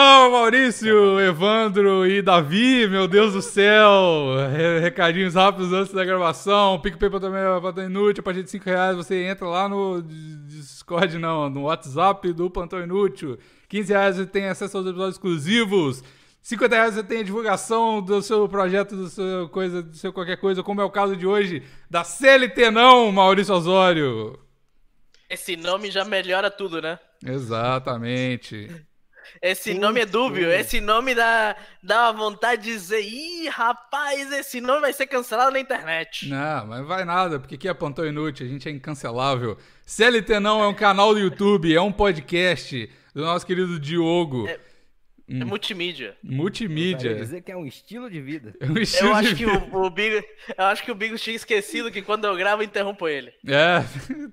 Não, Maurício, Evandro e Davi, meu Deus do céu. Recadinhos rápidos antes da gravação. PicPay também é Inútil, a partir de 5 reais você entra lá no Discord, não, no WhatsApp do Plantão Inútil. 15 reais você tem acesso aos episódios exclusivos. 50 reais você tem a divulgação do seu projeto, do seu coisa, do seu qualquer coisa, como é o caso de hoje da CLT não, Maurício Osório. Esse nome já melhora tudo, né? Exatamente. Esse nome é dúbio, esse nome dá, dá uma vontade de dizer, ih, rapaz, esse nome vai ser cancelado na internet. Não, mas vai nada, porque aqui é Plantão Inútil, a gente é incancelável. CLT não é um canal do YouTube, é um podcast do nosso querido Diogo. É, Hum. É multimídia. Multimídia. Quer dizer que é um estilo de vida. É um estilo eu acho de que vida. o, o Bigo, eu acho que o Bigo tinha esquecido que quando eu gravo eu interrompo ele. É.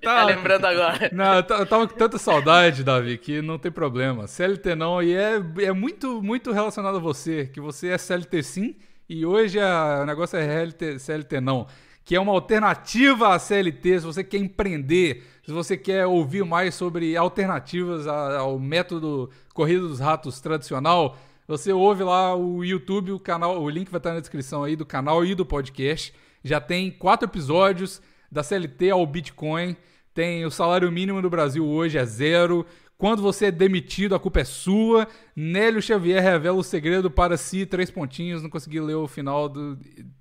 Tá, tá lembrando agora. Não, eu tava com tanta saudade, Davi, que não tem problema. CLT não, e é, é muito, muito relacionado a você, que você é CLT sim, e hoje a, o negócio é CLT, CLT não, que é uma alternativa à CLT, se você quer empreender, se você quer ouvir mais sobre alternativas ao método Corrida dos Ratos tradicional, você ouve lá o YouTube, o canal, o link vai estar na descrição aí do canal e do podcast. Já tem quatro episódios da CLT ao Bitcoin. Tem o salário mínimo do Brasil hoje é zero. Quando você é demitido, a culpa é sua. Nélio Xavier revela o segredo para si. Três pontinhos, não consegui ler o final do.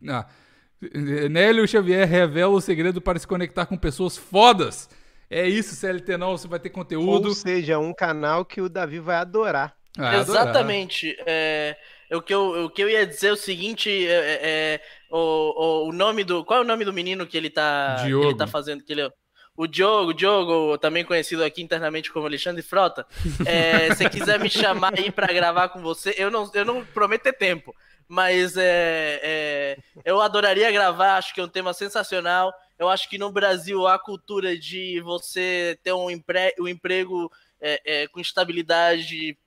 Ah. Nélio Xavier revela o segredo para se conectar com pessoas fodas. É isso, CLT não, você vai ter conteúdo. Ou seja, um canal que o Davi vai adorar. Vai Exatamente. É, o, que eu, o que eu ia dizer é o seguinte: é, é, o, o, o nome do. Qual é o nome do menino que ele tá, que Diogo. ele tá fazendo? Que ele, o Diogo, Diogo, também conhecido aqui internamente como Alexandre Frota. É, se quiser me chamar aí para gravar com você, eu não, eu não prometo ter tempo, mas é, é, eu adoraria gravar. Acho que é um tema sensacional. Eu acho que no Brasil a cultura de você ter um, empre um emprego é, é, com estabilidade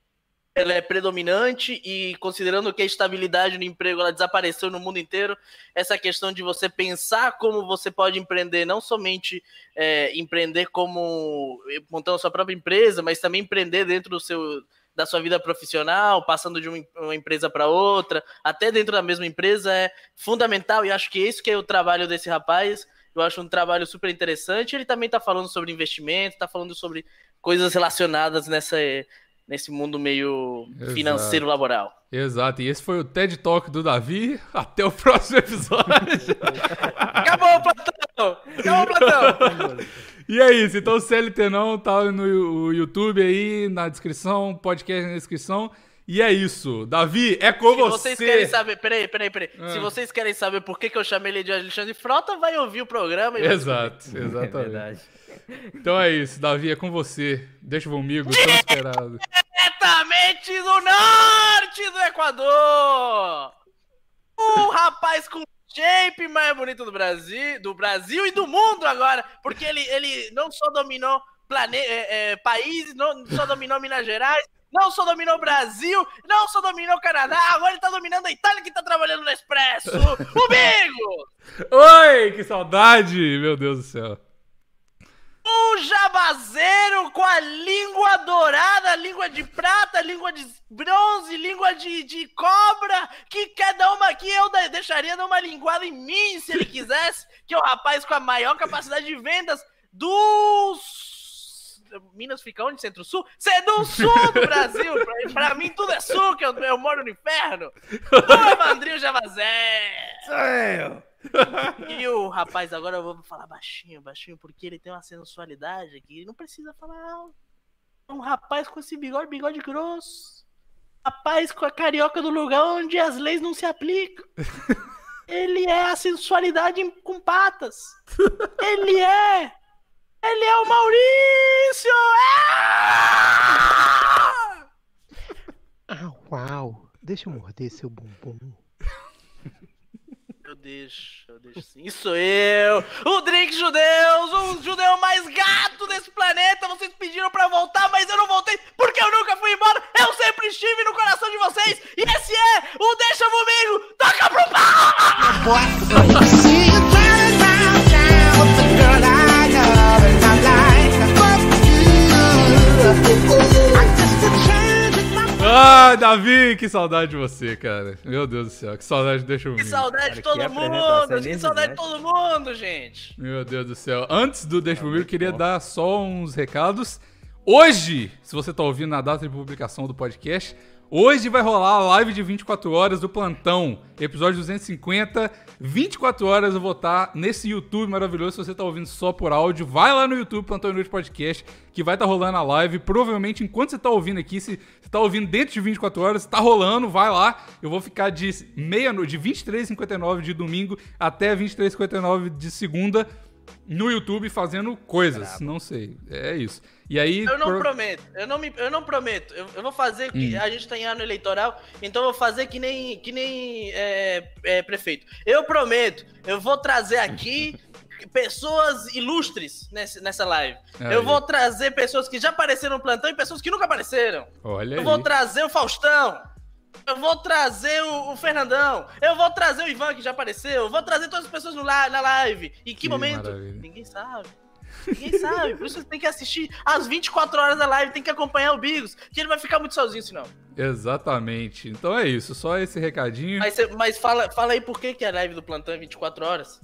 ela é predominante e considerando que a estabilidade no emprego ela desapareceu no mundo inteiro, essa questão de você pensar como você pode empreender, não somente é, empreender como montando sua própria empresa, mas também empreender dentro do seu da sua vida profissional, passando de uma, uma empresa para outra, até dentro da mesma empresa é fundamental e acho que esse que é o trabalho desse rapaz. Eu acho um trabalho super interessante. Ele também está falando sobre investimento, está falando sobre coisas relacionadas nessa nesse mundo meio Exato. financeiro laboral. Exato, e esse foi o TED Talk do Davi. Até o próximo episódio. Acabou o Platão! Acabou Platão! e é isso, então o CLT não tá no YouTube aí, na descrição, podcast na descrição. E é isso. Davi, é com Se você. vocês querem saber, peraí, peraí, peraí. Ah. Se vocês querem saber por que, que eu chamei ele de Alexandre Frota, vai ouvir o programa e vai Exato, É exatamente. verdade. então é isso, Davi, é com você. Deixa comigo, tão esperado. diretamente do norte do Equador. O rapaz com shape mais bonito do Brasil, do Brasil e do mundo agora, porque ele, ele não só dominou plane, é, é, países, não só dominou Minas Gerais, não só dominou o Brasil, não só dominou o Canadá, agora ele tá dominando a Itália que tá trabalhando no Expresso. O Bigo! Oi, que saudade! Meu Deus do céu. Um jabazeiro com a língua dourada, língua de prata, língua de bronze, língua de, de cobra, que quer dar uma. que eu deixaria dar uma linguada em mim se ele quisesse, que é o rapaz com a maior capacidade de vendas do. s- Minas fica onde? Centro-Sul? Você é do sul do Brasil! Pra, pra mim tudo é sul, que eu, eu moro no inferno! Ô, Evandrinho Javazé! Sou eu. E o rapaz, agora eu vou falar baixinho, baixinho, porque ele tem uma sensualidade que não precisa falar alto. É Um rapaz com esse bigode, bigode grosso. Rapaz com a carioca do lugar onde as leis não se aplicam. Ele é a sensualidade com patas. Ele é. Ele é o Maurício! Ah, uau. Deixa eu morder seu bumbum. Deixo, eu deixo sim. Isso eu, o Drink Judeus, o judeu mais gato desse planeta. Vocês pediram pra voltar, mas eu não voltei porque eu nunca fui embora. Eu sempre estive no coração de vocês. E esse é o Deixa Comigo. Toca pro pau! Ah, Davi, que saudade de você, cara. Meu Deus do céu, que saudade deixa eu Que saudade de todo que mundo! Que saudade de energizante. todo mundo, gente! Meu Deus do céu. Antes do Deixa Comigo, eu muito queria dar só uns recados. Hoje, se você tá ouvindo na data de publicação do podcast, hoje vai rolar a live de 24 horas do Plantão, episódio 250. 24 horas eu vou estar nesse YouTube maravilhoso. Se você tá ouvindo só por áudio, vai lá no YouTube, Plantão Inútil Podcast, que vai estar rolando a live. Provavelmente, enquanto você tá ouvindo aqui, se você tá ouvindo dentro de 24 horas, tá rolando, vai lá. Eu vou ficar de meia-noite, de 23h59 de domingo até 23h59 de segunda no YouTube fazendo coisas. Não sei. É isso. E aí. Eu não pro- prometo, eu não, me, eu não prometo. Eu, eu vou fazer que Hum. a gente tá em ano eleitoral, então eu vou fazer que nem, que nem é, é, prefeito. Eu prometo, eu vou trazer aqui pessoas ilustres nessa, nessa live. Aí. Eu vou trazer pessoas que já apareceram no plantão e pessoas que nunca apareceram. Olha Eu aí. vou trazer o Faustão. Eu vou trazer o, o Fernandão. Eu vou trazer o Ivan, que já apareceu. Eu vou trazer todas as pessoas no na live. Em que, Que momento? maravilha. Ninguém sabe. Ninguém sabe. Por isso você tem que assistir às 24 horas da live. Tem que acompanhar o Bigos. Que ele vai ficar muito sozinho, senão. Exatamente. Então é isso. Só esse recadinho. Mas, mas fala, fala aí por que, que a live do plantão é 24 horas.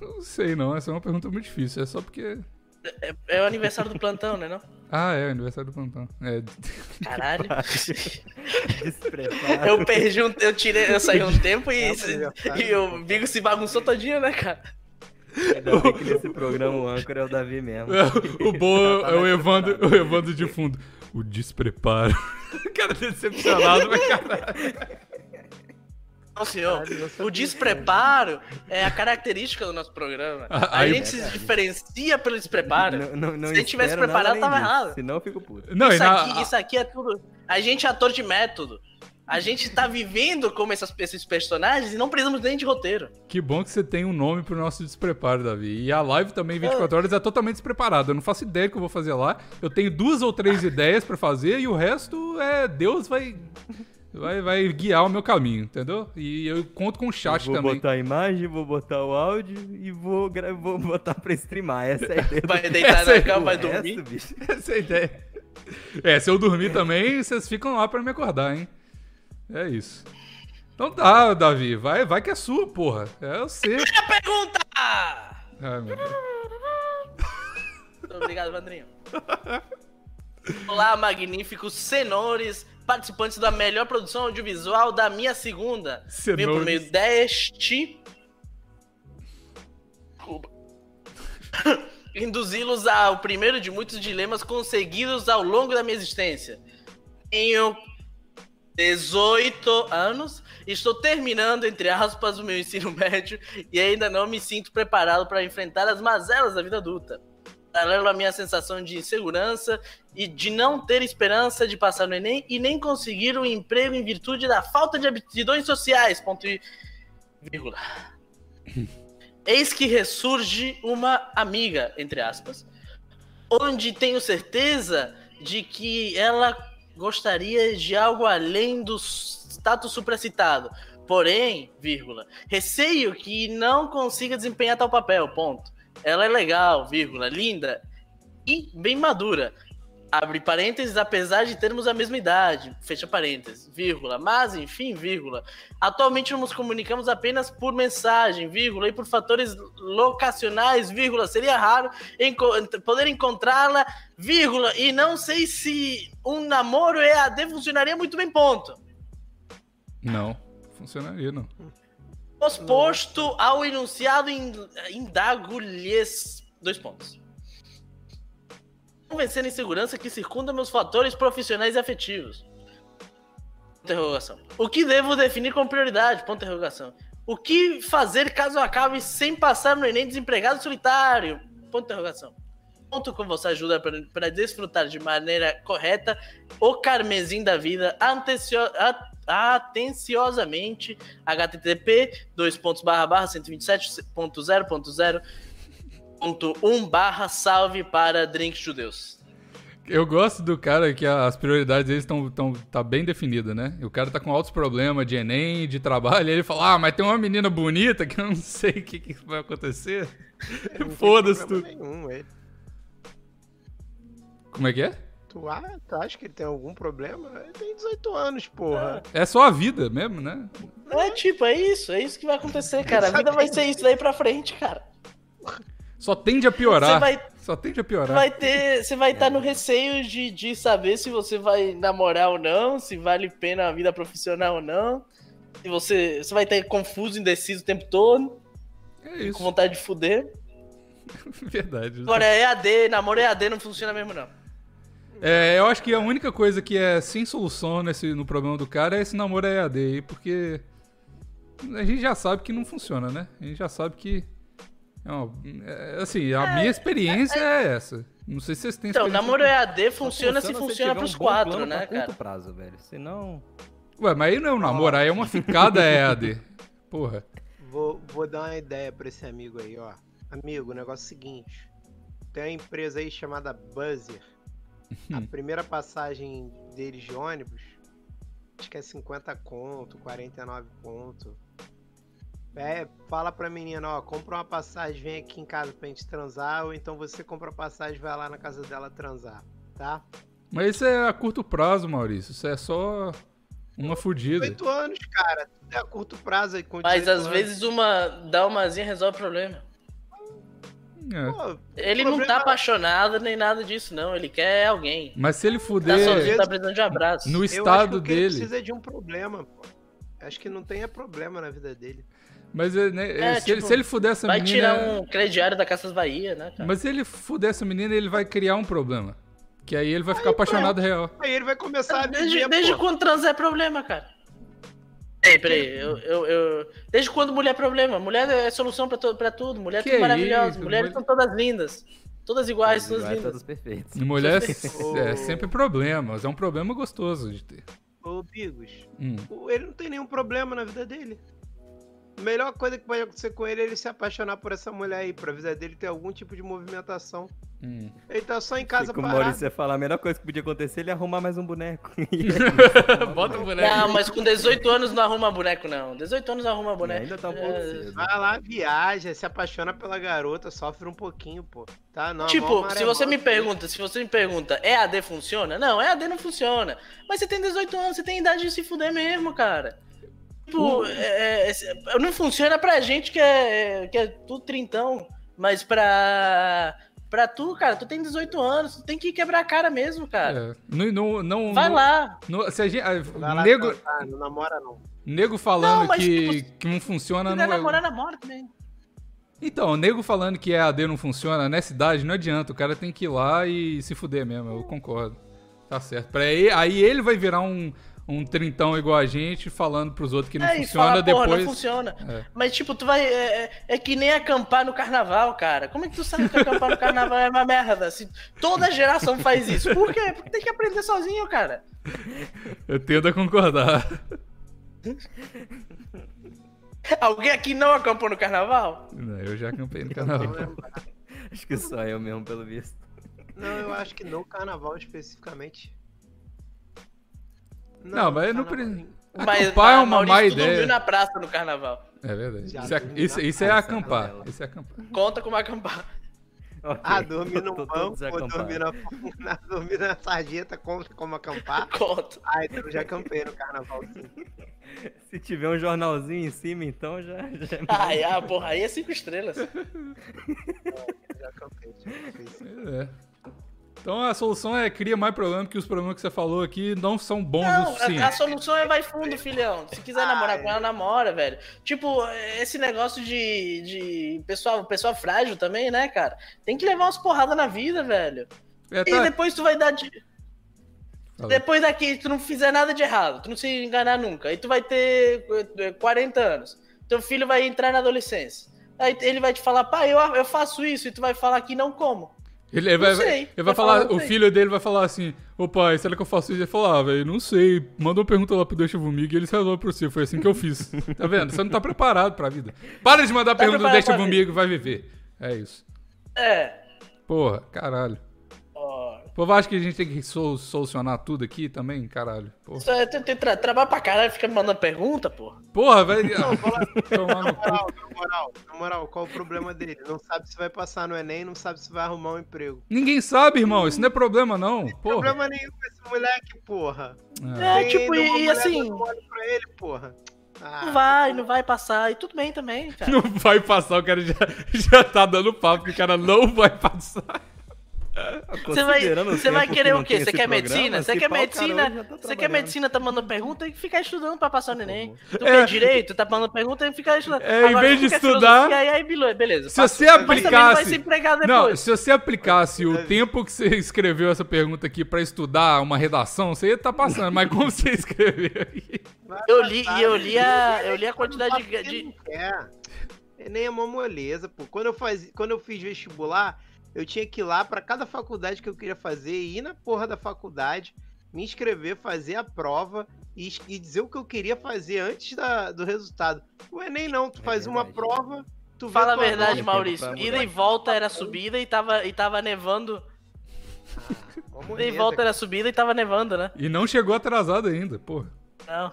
Não sei não. Essa é uma pergunta muito difícil. É só porque. É, é o aniversário do plantão, né? Não? Ah, é, aniversário do plantão. É. Caralho. Eu perdi um. Eu tirei. Eu saí um tempo e, É o aniversário e o Bigos se bagunçou todinho, né, cara? Ainda bem que nesse programa o âncora é o Davi mesmo. o bom é o Evandro, o Evandro de fundo. O despreparo. cara decepcionado, mas caralho. Não, senhor. O despreparo é a característica do nosso programa. A aí- gente se diferencia pelo despreparo. Não, não, não Se ele tivesse espero nada preparado, tava disso, errado. Senão eu fico puto. Não, isso, na- aqui, isso aqui é tudo. A gente é ator de método. A gente tá vivendo como essas, esses personagens e não precisamos nem de roteiro. Que bom que você tem um nome pro nosso despreparo, Davi. E a live também, 24 horas, é totalmente despreparada. Eu não faço ideia do que eu vou fazer lá. Eu tenho duas ou três ideias pra fazer e o resto é Deus vai, vai, vai guiar o meu caminho, entendeu? E eu conto com o chat vou também. botar a imagem, vou botar o áudio e vou, gra- vou botar pra streamar. Essa é a ideia. Vai deitar Essa é- na cama, vai dormir. bicho. Essa é a ideia. É, se eu dormir também, vocês ficam lá pra me acordar, hein? É isso. Então tá, Davi. Vai, vai que é sua, porra. É eu sei. Minha pergunta! Ai, meu Deus. Muito obrigado, Vandrinho. Olá, magníficos senhores, participantes da melhor produção audiovisual da minha segunda. Venho por Senhores. meio deste. Desculpa. Induzi-los ao primeiro de muitos dilemas conseguidos ao longo da minha existência. Tenho 18 anos, estou terminando, entre aspas, o meu ensino médio e ainda não me sinto preparado para enfrentar as mazelas da vida adulta. Paralelo à minha sensação de insegurança e de não ter esperança de passar no Enem e nem conseguir um emprego em virtude da falta de aptidões sociais. Ponto e vírgula. Eis que ressurge uma amiga, entre aspas, onde tenho certeza de que ela gostaria de algo além do status supracitado. Porém, vírgula, receio que não consiga desempenhar tal papel, ponto. Ela é legal, vírgula, linda e bem madura. Abre parênteses, apesar de termos a mesma idade, fecha parênteses, vírgula, mas enfim, vírgula. Atualmente nos comunicamos apenas por mensagem, vírgula, e por fatores locacionais, vírgula. Seria raro enco poder encontrá-la, vírgula, e não sei se um namoro EAD funcionaria muito bem, ponto. Não, funcionaria, não. Posposto ao enunciado, in- indago-lhes. Dois pontos vencer a insegurança que circunda meus fatores profissionais e afetivos. Interrogação. O que devo definir como prioridade? Ponto interrogação. O que fazer caso acabe sem passar no Enem desempregado solitário? Ponto interrogação. Conto com você ajuda para desfrutar de maneira correta o carmesim da vida antecio, a, atenciosamente http 2.127.0.0 um barra salve para Drinks Judeus. Eu gosto do cara que as prioridades deles estão tão, tá bem definida, né? O cara tá com altos problemas de Enem, de trabalho, e ele fala: Ah, mas tem uma menina bonita que eu não sei o que, que vai acontecer. Foda-se tudo. Nenhum, ele. Como é que é? Tu, ah, tu acha que ele tem algum problema? Ele tem 18 anos, porra. É, é só a vida mesmo, né? É tipo, é isso, é isso que vai acontecer, cara. A vida vai ser isso daí pra frente, cara. Só tende a piorar. Você vai- Só tende a piorar. Vai ter, você vai estar no receio de, de saber se você vai namorar ou não, se vale a pena a vida profissional ou não. Se você, você vai estar confuso, indeciso o tempo todo, É com isso. vontade de fuder. Verdade. Agora, EAD, namoro EAD não funciona mesmo, não. É, eu acho que a única coisa que é sem solução nesse, no problema do cara é esse namoro EAD aí, porque a gente já sabe que não funciona, né? A gente já sabe que. É uma- é, assim, a minha experiência é, essa. Não sei se vocês têm Então, namoro EAD funciona se se funciona pros um quatro, né, pra curto cara? prazo, velho. Senão. Ué, mas aí não é um namoro, aí é uma ficada EAD. Porra. Vou, vou dar uma ideia pra esse amigo aí, ó. Amigo, o negócio é o seguinte. Tem uma empresa aí chamada Buzzer. A primeira passagem deles de ônibus, acho que é 50 conto, 49 conto. É, fala pra menina, ó, compra uma passagem, vem aqui em casa pra gente transar, ou então você compra a passagem e vai lá na casa dela transar, tá? Mas isso é a curto prazo, Maurício. Isso é só uma fudida. 18 anos, cara. Tudo é a curto prazo aí Mas 18 às anos. vezes uma dá umazinha resolve o problema. É. Pô, Ele O não tá problema- apaixonado nem nada disso, não. Ele quer alguém. Mas se ele Tá fuder sozinho, tá precisando de um abraço. no Eu acho que estado que ele dele. precisa de um problema, pô. Acho que não tenha problema na vida dele. Mas é, né, É, se, ele, tipo, se ele fuder essa Vai menina. tirar um crediário da Casas Bahia, né, cara? Mas se ele fuder essa menina, ele vai criar um problema. Que aí ele vai ficar apaixonado real. Aí ele vai começar a Desde, viver, desde pô. quando trans é problema, cara? Peraí, peraí. Eu, eu, eu- Desde quando mulher é problema? Mulher é solução pra, to- pra tudo. Mulher é Que tudo maravilhosa. isso, Mulheres mulher- são todas lindas. Todas iguais, todas iguais, lindas. todos perfeitos. E mulher é sempre problema, mas é um problema gostoso de ter. Ô, Bigos, Hum. ele não tem nenhum problema na vida dele. A melhor coisa que pode acontecer com ele é ele se apaixonar por essa mulher aí, pra vida dele ter algum tipo de movimentação. Hum. Ele tá só em casa Como o. Maurício ia falar, a melhor coisa que podia acontecer é ele arrumar mais um boneco. Bota o boneco. Não, mas com 18 anos não arruma boneco, não. 18 anos não arruma boneco. ainda tá um pouco É, cedo. Vai lá, viaja, se apaixona pela garota, sofre um pouquinho, pô. Tá? Não, Tipo, se você me pergunta, se você me pergunta, EAD funciona? Não, EAD não funciona. Mas você tem 18 anos, você tem idade de se fuder mesmo, cara. Tipo, é, é, não funciona pra gente que é, que é tudo trintão, mas pra, pra tu, cara, tu tem 18 anos, tu tem que quebrar a cara mesmo, cara. É, não, não, não, Vai lá. não- se a gente, ah, Vai lá nego, transar, não namora não. nego falando Não, mas que, tipo, que não funciona. Se Não quiser é... namorar, namora também. Então, nego falando que EAD não funciona nessa idade, não adianta. O cara tem que ir lá e se fuder mesmo, eu concordo. Tá certo. Pra aí, aí ele vai virar um, um trintão igual a gente, falando pros outros que não É, e funciona fala, porra, depois. não funciona. É. Mas, tipo, tu vai. É, é- é que nem acampar no carnaval, cara. Como é que tu sabe que acampar no carnaval é uma merda? Se toda geração faz isso. Por quê? Porque tem que aprender sozinho, cara. Eu tendo a concordar. Alguém aqui não acampou no carnaval? Não, eu já acampei no carnaval. Acho que só eu mesmo, pelo visto. Não, eu acho que no carnaval especificamente. Não, mas eu não carnaval- pre- Mas Acampar é uma má Maurício, dormiu ideia. na praça no carnaval. É verdade. Já Isso é, isso, isso é acampar. janela. Isso é acampar. Conta como acampar. Ok, Ah, dormir no banco, ou dormir na, na, dormir na sarjeta, conta como acampar. Conta. Ah, então eu já acampei no carnaval, sim. Se tiver um jornalzinho em cima, então já, já é Ai, ah, porra, aí é cinco estrelas. Eu já acampei, já acampei, sim. É. Então a solução é cria mais problema, que os problemas que você falou aqui não são bons o Não, a, suficiente. a solução é vai fundo, filhão. Se quiser namorar com ela, namora, velho. Tipo, esse negócio de, de pessoal, pessoa frágil também, né, cara? Tem que levar umas porradas na vida, velho. É, E tá- depois tu vai dar de... Depois daqui, tu não fizer nada de errado, tu não se enganar nunca. Aí tu vai ter eh, 40 anos. Teu filho vai entrar na adolescência. Aí ele vai te falar, pai, eu, eu faço isso. E tu vai falar que não como. Ele, ele vai, sei. ele vai falar, falar, o filho dele vai falar assim: Ô pai, será que eu faço isso? Ele vai falar, ah, velho, não sei. Manda uma pergunta lá pro Deixa Vomiga e eles resolvem pra você. Foi assim que eu fiz. Tá vendo? Você não tá preparado pra vida. Para de mandar Tá pergunta do Deixa pra Vomiga e vai viver. É isso. É. Porra, caralho. Ó, O povo acha que a gente tem que sol- solucionar tudo aqui também? Caralho. Porra, Isso é, tem, tem tra trabalho pra caralho, fica me mandando pergunta, porra. Porra vai. Tomar no cu. Na moral, na moral, na moral, qual o problema dele? Não sabe se vai passar no Enem, não sabe se vai arrumar um emprego. Ninguém sabe, irmão. Isso não é problema, não. Porra. Problema nenhum com esse moleque, porra. É. É, tipo, e, e assim, pra ele, porra. Ah, não vai, não vai passar. E tudo bem também, cara. Não vai passar, o cara já, já tá dando papo que o cara não vai passar. Você vai, o você vai querer que o quê? Você quer medicina? Você se quer o medicina? tá Você quer medicina, tá mandando pergunta e ficar estudando pra passar no Enem. Tu É. quer direito, tá mandando pergunta e ficar estudando. É, em vez de quer estudar- Aí, aí, beleza. Se você aplicasse. Não, se você aplicasse o tempo que você escreveu essa pergunta aqui pra estudar uma redação, você ia estar passando. Mas como você escreveu aí? vai Eu li, e eu li a, eu li a quantidade de... o quer. Enem é uma moleza, pô. Quando eu, faz... Quando eu fiz vestibular, eu tinha que ir lá pra cada faculdade que eu queria fazer, ir na porra da faculdade, me inscrever, fazer a prova e, e dizer o que eu queria fazer antes da- do resultado. O Enem não, tu É faz uma verdade. prova, tu Fala a verdade, Maurício. Ida e volta era subida e tava, e tava nevando. Uma Ida e volta era subida e tava nevando, né? E não chegou atrasado ainda, porra. Não.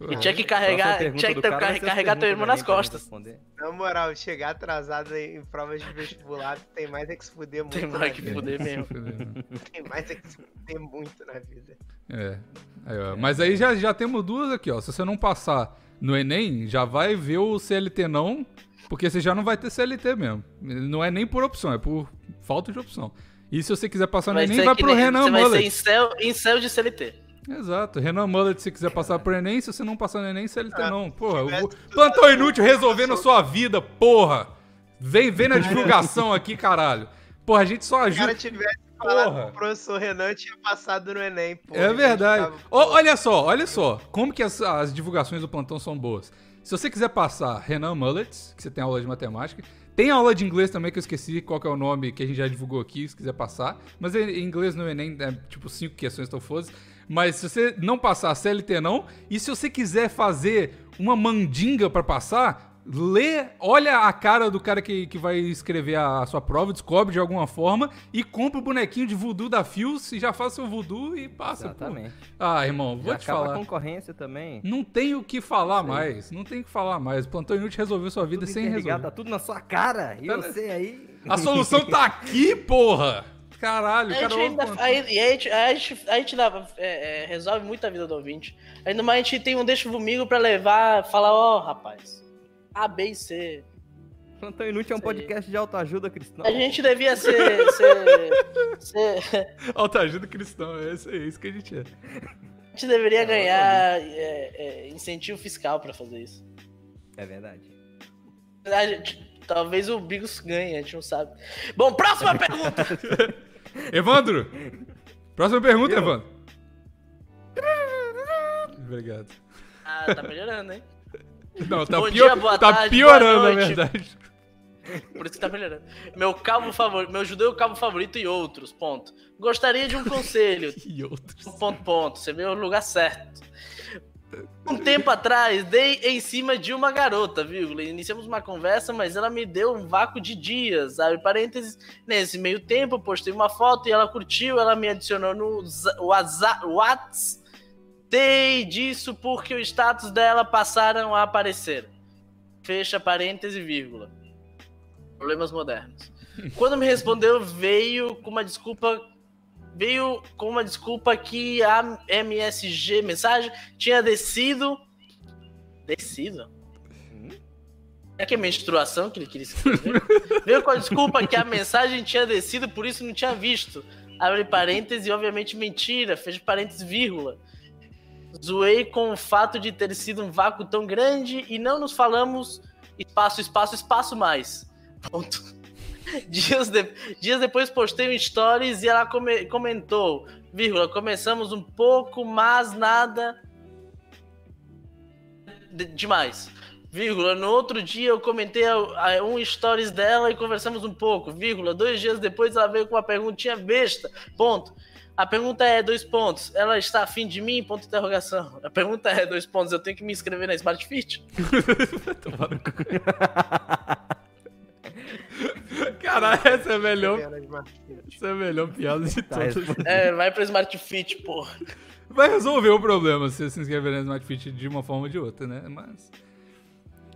E tinha que carregar, tinha que cara carregar teu irmão nas gente costas. Na moral, chegar atrasado em, em provas de vestibular tem mais é que se fuder muito. Tem na mais que vida. fuder mesmo. Tem mais é que se fuder muito na vida. É. Aí, ó. Mas aí já, já temos duas aqui, ó. Se você não passar no Enem, já vai ver o CLT não, porque você já não vai ter CLT mesmo. Não é nem por opção, é por falta de opção. E se você quiser passar no Vai Enem, vai pro nem- Renan Você vai ser em céu, em céu de CLT. Exato, Renan Mullet se quiser passar pro Enem, se você não passar no Enem, CLT Ah, não. Porra, o plantão inútil resolvendo a sua vida, porra. Vem, vem na divulgação aqui, caralho. Porra, a gente só Se o ajuda. cara tivesse falado Porra. com o professor Renan, tinha passado no Enem, pô. É verdade. Ó, pô, olha só, olha só. Como que as, as divulgações do plantão são boas. Se você quiser passar Renan Mullets, que você tem aula de matemática, tem aula de inglês também, que eu esqueci qual é o nome que a gente já divulgou aqui, se quiser passar. Mas em inglês no Enem é tipo cinco questões tão fodas. Mas se você não passar CLT não, e se você quiser fazer uma mandinga pra passar, lê, olha a cara do cara que, que vai escrever a, sua prova, descobre de alguma forma e compra o bonequinho de voodoo da Fios e já faz seu voodoo e passa. pô. Exatamente. Ah, irmão, vou Já te falar. a concorrência também. Não tem o que falar mais. Não tem o que falar mais. O Plantão Inútil resolveu sua vida Tudo sem resolver. Tá tudo na sua cara. E Tá- você aí... A solução tá aqui, porra! Caralho, A cara gente ainda, e a gente, a gente, a gente dá- é, é, resolve muito a vida do ouvinte. Ainda mais a gente tem um deixa comigo pra levar, falar, ó, rapaz, A, B e C. Plantão Inútil é um podcast de autoajuda cristã. A gente devia ser. ser, ser- Autoajuda cristão, é isso é isso que a gente é. a gente deveria ganhar é, é, incentivo fiscal pra fazer isso. É verdade. A gente- talvez o Bigos ganhe, a gente não sabe. Bom, próxima pergunta! Evandro! Próxima pergunta, Eu? Evandro. Obrigado. Ah, tá melhorando, hein? Não, tá, Bom pior- dia, boa tá tarde, piorando, boa na verdade. Por isso que tá melhorando. Meu cabo favorito, meu judeu cabo favorito e outros, ponto. Gostaria de um conselho, E outros. ponto, ponto. Você veio no lugar certo. Um tempo atrás, dei em cima de uma garota, vírgula. Iniciamos uma conversa, mas ela me deu um vácuo de dias. Abre parênteses. Nesse meio tempo, postei uma foto e ela curtiu. Ela me adicionou no WhatsApp. Whats. Dei disso porque os status dela passaram a aparecer. Fecha parêntese, vírgula. Problemas modernos. Quando me respondeu, veio com uma desculpa veio com uma desculpa que a MSG mensagem tinha descido. Descido? É que é menstruação que ele queria escrever? veio com a desculpa que a mensagem tinha descido, por isso não tinha visto. Abre parênteses obviamente mentira, fecha parênteses, vírgula. Zoei com o fato de ter sido um vácuo tão grande e não nos falamos espaço, espaço, espaço mais. Ponto. Dias, de- dias depois postei um stories e ela come- comentou, vírgula, começamos um pouco, mas nada de- demais. Vírgula, no outro dia eu comentei um stories dela e conversamos um pouco, vírgula, dois dias depois ela veio com uma perguntinha besta, ponto. A pergunta é dois pontos, ela está afim de mim, ponto de interrogação. A pergunta é dois pontos, eu tenho que me inscrever na Smart Fit? Caralho, essa é a melhor, essa é a melhor piada de Tá todas. É, vai pra Smart Fit, porra. Vai resolver o problema se você se inscrever na Smart Fit de uma forma ou de outra, né? Mas.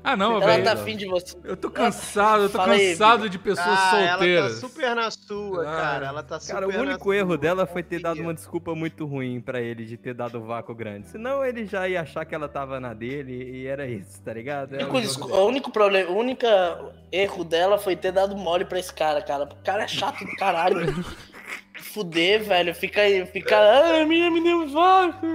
Ah, não, Ela velho. tá afim de você. Eu tô cansado, eu tô Fala aí, cansado de pessoas Ah, ela solteiras. tá super na sua, Ah. cara. Ela tá super Cara, o na único sua. erro dela foi ter dado uma desculpa muito ruim pra ele de ter dado o vácuo grande. Senão ele já ia achar que ela tava na dele e era isso, tá ligado? O É o único, o único problema, o único erro dela foi ter dado mole pra esse cara, cara. O cara é chato do caralho. Fuder, velho. Fica aí, fica. Ah, minha me deu vácuo.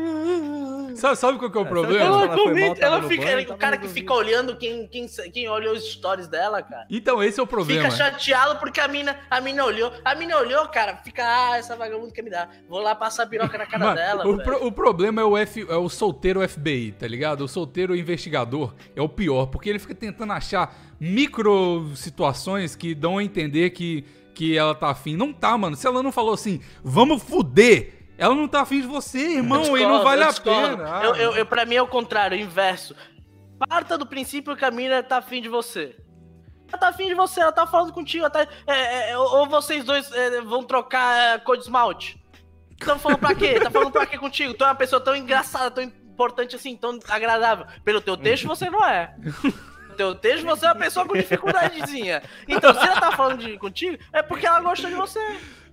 Sabe, sabe qual que é o É, problema? Ela Ela comenta, ela fica. banho, o cara que fica olhando quem, quem, quem olhou os stories dela, cara. Então, esse é o problema. Fica chateado porque a mina, a mina olhou. A mina olhou, cara. Fica, ah, essa vagabunda quer me dar. Vou lá passar a piroca na cara Mano, dela. o, pro- o problema é o, F, é o solteiro FBI, tá ligado? O solteiro investigador é o pior, porque ele fica tentando achar micro situações que dão a entender que, que ela tá afim. Não tá, mano. Se ela não falou assim, vamos fuder, ela não tá afim de você, irmão, Eu e não discordo, vale a discordo. pena. Ah, Eu, eu, eu, pra mim é o contrário, o inverso. Parta do princípio que a mina tá afim de você. Ela tá afim de você, ela tá falando contigo. ela tá- é, é, ou ou vocês dois é, vão trocar é, cor de esmalte. Tão falando pra quê? Tá falando pra quê contigo? Tu é uma pessoa tão engraçada, tão importante assim, tão agradável. Pelo teu texto você não é. Pelo teu texto você é uma pessoa com dificuldadezinha. Então se ela tá falando de, contigo, é porque ela gosta de você.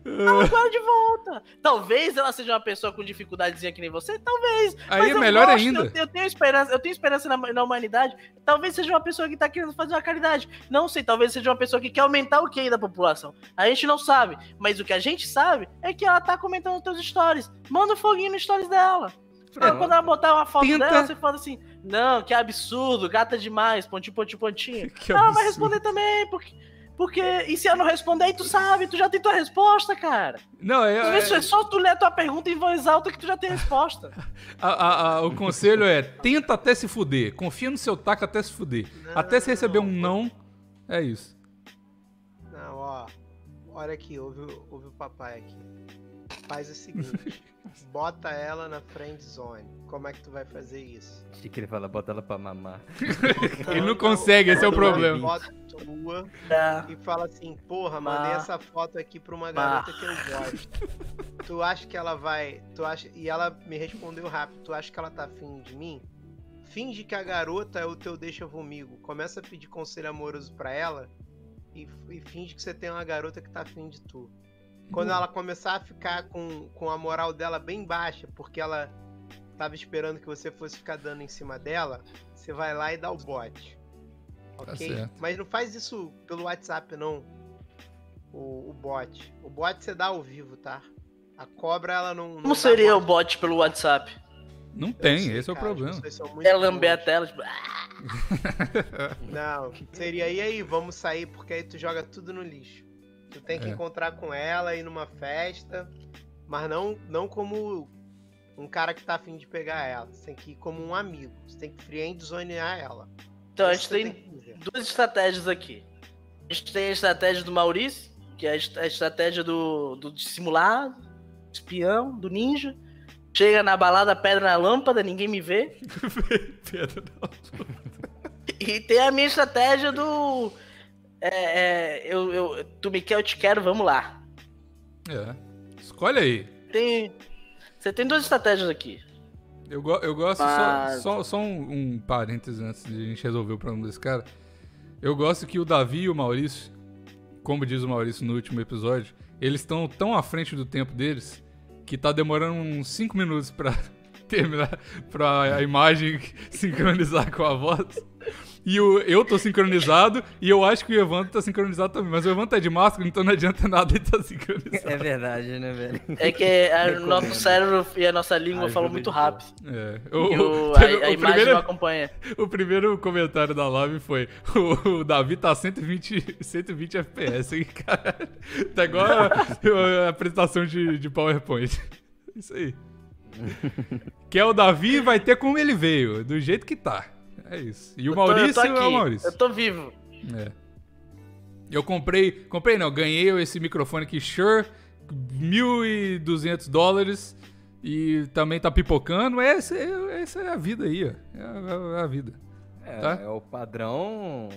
Ela quer de volta. Talvez ela seja uma pessoa com dificuldadezinha que nem você, talvez. Aí é melhor gosto, ainda. Eu, eu tenho esperança, eu tenho esperança na, na humanidade. Talvez seja uma pessoa que tá querendo fazer uma caridade. Não sei, talvez seja uma pessoa que quer aumentar o QI da população. A gente não sabe. Mas o que a gente sabe é que ela tá comentando teus stories. Manda um foguinho nos stories dela. Pronto. quando ela botar uma foto Tenta- dela, você fala assim: Não, que absurdo, gata demais, pontinho, pontinho, pontinho. Ela vai absurdo. responder também, porque. Porque, e se ela não responder, aí tu sabe, tu já tem tua resposta, cara. Não, é, Às vezes é só tu ler a tua pergunta em voz alta que tu já tem a resposta. a- a- a- o conselho é tenta até se fuder. Confia no seu taco até se fuder. Não, até se receber um não. é isso. Não, ó. Olha aqui, ouve, ouve o papai aqui. Faz o seguinte: bota ela na friend zone. Como é que tu vai fazer isso? Achei que ele fala, bota ela pra mamar. Ele não consegue, esse é o Bota problema. Foto tua É. e fala assim: porra, mandei essa foto aqui pra uma Bah. garota que eu gosto. Tu acha que ela vai. Tu acha... E ela me respondeu rápido: tu acha que ela tá afim de mim? Finge que a garota é o teu deixa comigo. Começa a pedir conselho amoroso pra ela e, e finge que você tem uma garota que tá afim de tu. Quando ela começar a ficar com, com a moral dela bem baixa, porque ela tava esperando que você fosse ficar dando em cima dela, você vai lá e dá o bote. Ok? certo. Mas não faz isso pelo WhatsApp, não. O, o bot. O bot você dá ao vivo, tá? A cobra, ela não. não Como seria o bote. bot pelo WhatsApp? Não Eu tem, sei, esse é o cara, problema. É lamber a tela, tipo, Não, seria e aí, vamos sair, porque aí tu joga tudo no lixo. Tu tem que É. encontrar com ela, ir numa festa, mas não, não como um cara que tá afim de pegar ela. Você tem que ir como um amigo. Você tem que friendzonear ela. Então a Isso gente você tem fazer. duas estratégias aqui. A gente tem a estratégia do Maurício, que é a est- a estratégia do, do dissimulado, espião, do ninja. Chega na balada, pedra na lâmpada, ninguém me vê. Pedro, não. E tem a minha estratégia do. É, é, eu, eu, tu me quer, eu te quero, vamos lá. É. Escolhe aí. Tem, você tem duas estratégias aqui. Eu, go- eu gosto Mas- só, só, só um, um parênteses antes de a gente resolver o problema desse cara. Eu gosto que o Davi e o Maurício, como diz o Maurício no último episódio, eles estão tão à frente do tempo deles que tá demorando uns 5 minutos pra terminar, pra a imagem sincronizar com a voz. E o, eu tô sincronizado e eu acho que o Evandro tá sincronizado também. Mas o Evandro tá de máscara, então não adianta nada ele tá sincronizado. É verdade, né, velho? É que a- o nosso cérebro e a nossa língua Ajuda falam muito rápido. É. O, o- o- a, a o imagem primeiro, não acompanha. O primeiro comentário da live foi: o, o Davi tá 120, 120 FPS, hein, cara? Tá igual a, a apresentação de, de PowerPoint. Isso aí. Que é o Davi, vai ter como ele veio, do jeito que tá. É isso. E o Eu tô- eu tô Maurício é o Maurício. Eu tô vivo. É. Eu comprei, comprei não, ganhei esse microfone aqui, Shure, 1.200 dólares. E também tá pipocando. Essa, é- essa é a vida aí, ó. É a, é a vida. É, Tá. é o padrão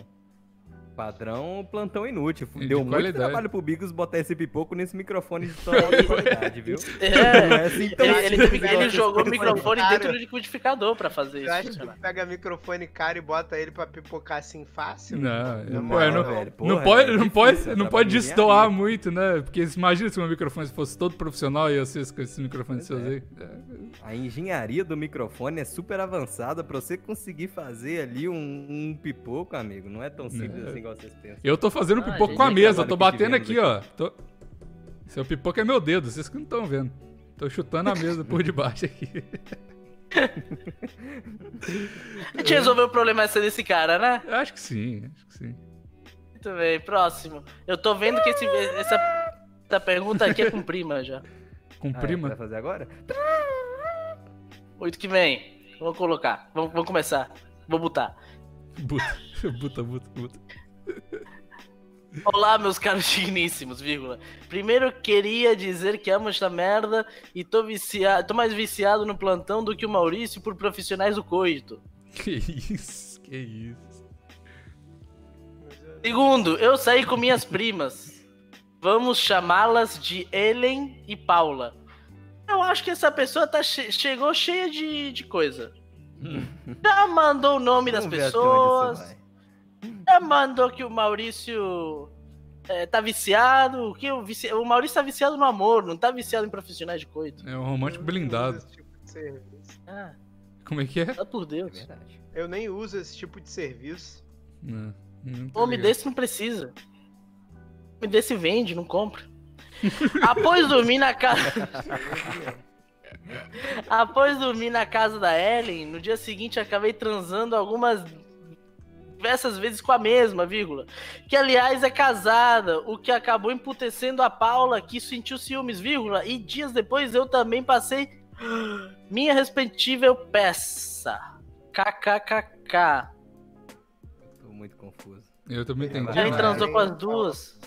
padrão plantão inútil. E de Deu muito qualidade. trabalho pro Bigos botar esse pipoco nesse microfone de alta qualidade, viu? É, Não é assim tão ele, ele, simples ele essas jogou o coisas. microfone Cara. dentro do liquidificador pra fazer Eu isso acho que pega microfone caro e bota ele pra pipocar assim fácil? Não, não, velho. porra, não pode, é não pode, é não pode de destoar muito, né? Porque imagina se o meu microfone fosse todo profissional e vocês com esse microfone seus aí. É. A engenharia do microfone é super avançada pra você conseguir fazer ali um, um pipoco, amigo. Não é tão simples É. assim igual vocês pensam. Eu tô fazendo Ah, pipoco gente, com a que mesa, tô batendo aqui, ó. Tô... Seu pipoco é meu dedo, vocês que não estão vendo. Tô chutando a mesa por debaixo aqui. A gente resolveu o problema esse desse cara, né? Eu Acho que sim, acho que sim. Muito bem, próximo. Eu tô vendo que esse- essa, essa pergunta aqui é com prima já. Com Ah, é, prima. Vai fazer agora? Oito que vem. Vamos colocar. Vamos, vamos começar. Vou botar. Buta, buta, buta, buta. Olá, meus caros digníssimos, vírgula. Primeiro queria dizer que amo esta merda e tô viciado, tô mais viciado no plantão do que o Maurício por profissionais do coito. Que isso, que isso. Segundo, eu saí com minhas primas. Vamos chamá-las de Ellen e Paula. Eu acho que essa pessoa tá che- chegou cheia de, de coisa. Já mandou o nome das Vamos isso pessoas. Já mandou que o Maurício é, tá viciado. Que o, vici- o Maurício tá viciado no amor, não tá viciado em profissionais de coito. É um romântico blindado. tipo de. Ah, Como é que é? tá por Deus. Eu nem uso esse tipo de serviço. Não, não tô Homem ligado. desse não precisa. Homem desse vende, não compra. Após dormir na casa. Após dormir na casa da Ellen, no dia seguinte acabei transando algumas diversas vezes com a mesma, vírgula. Que aliás é casada, o que acabou emputecendo a Paula, que sentiu ciúmes, vírgula. E dias depois eu também passei minha respectiva peça. KKKK. Tô muito confuso. Eu também entendi. Ele transou com as duas.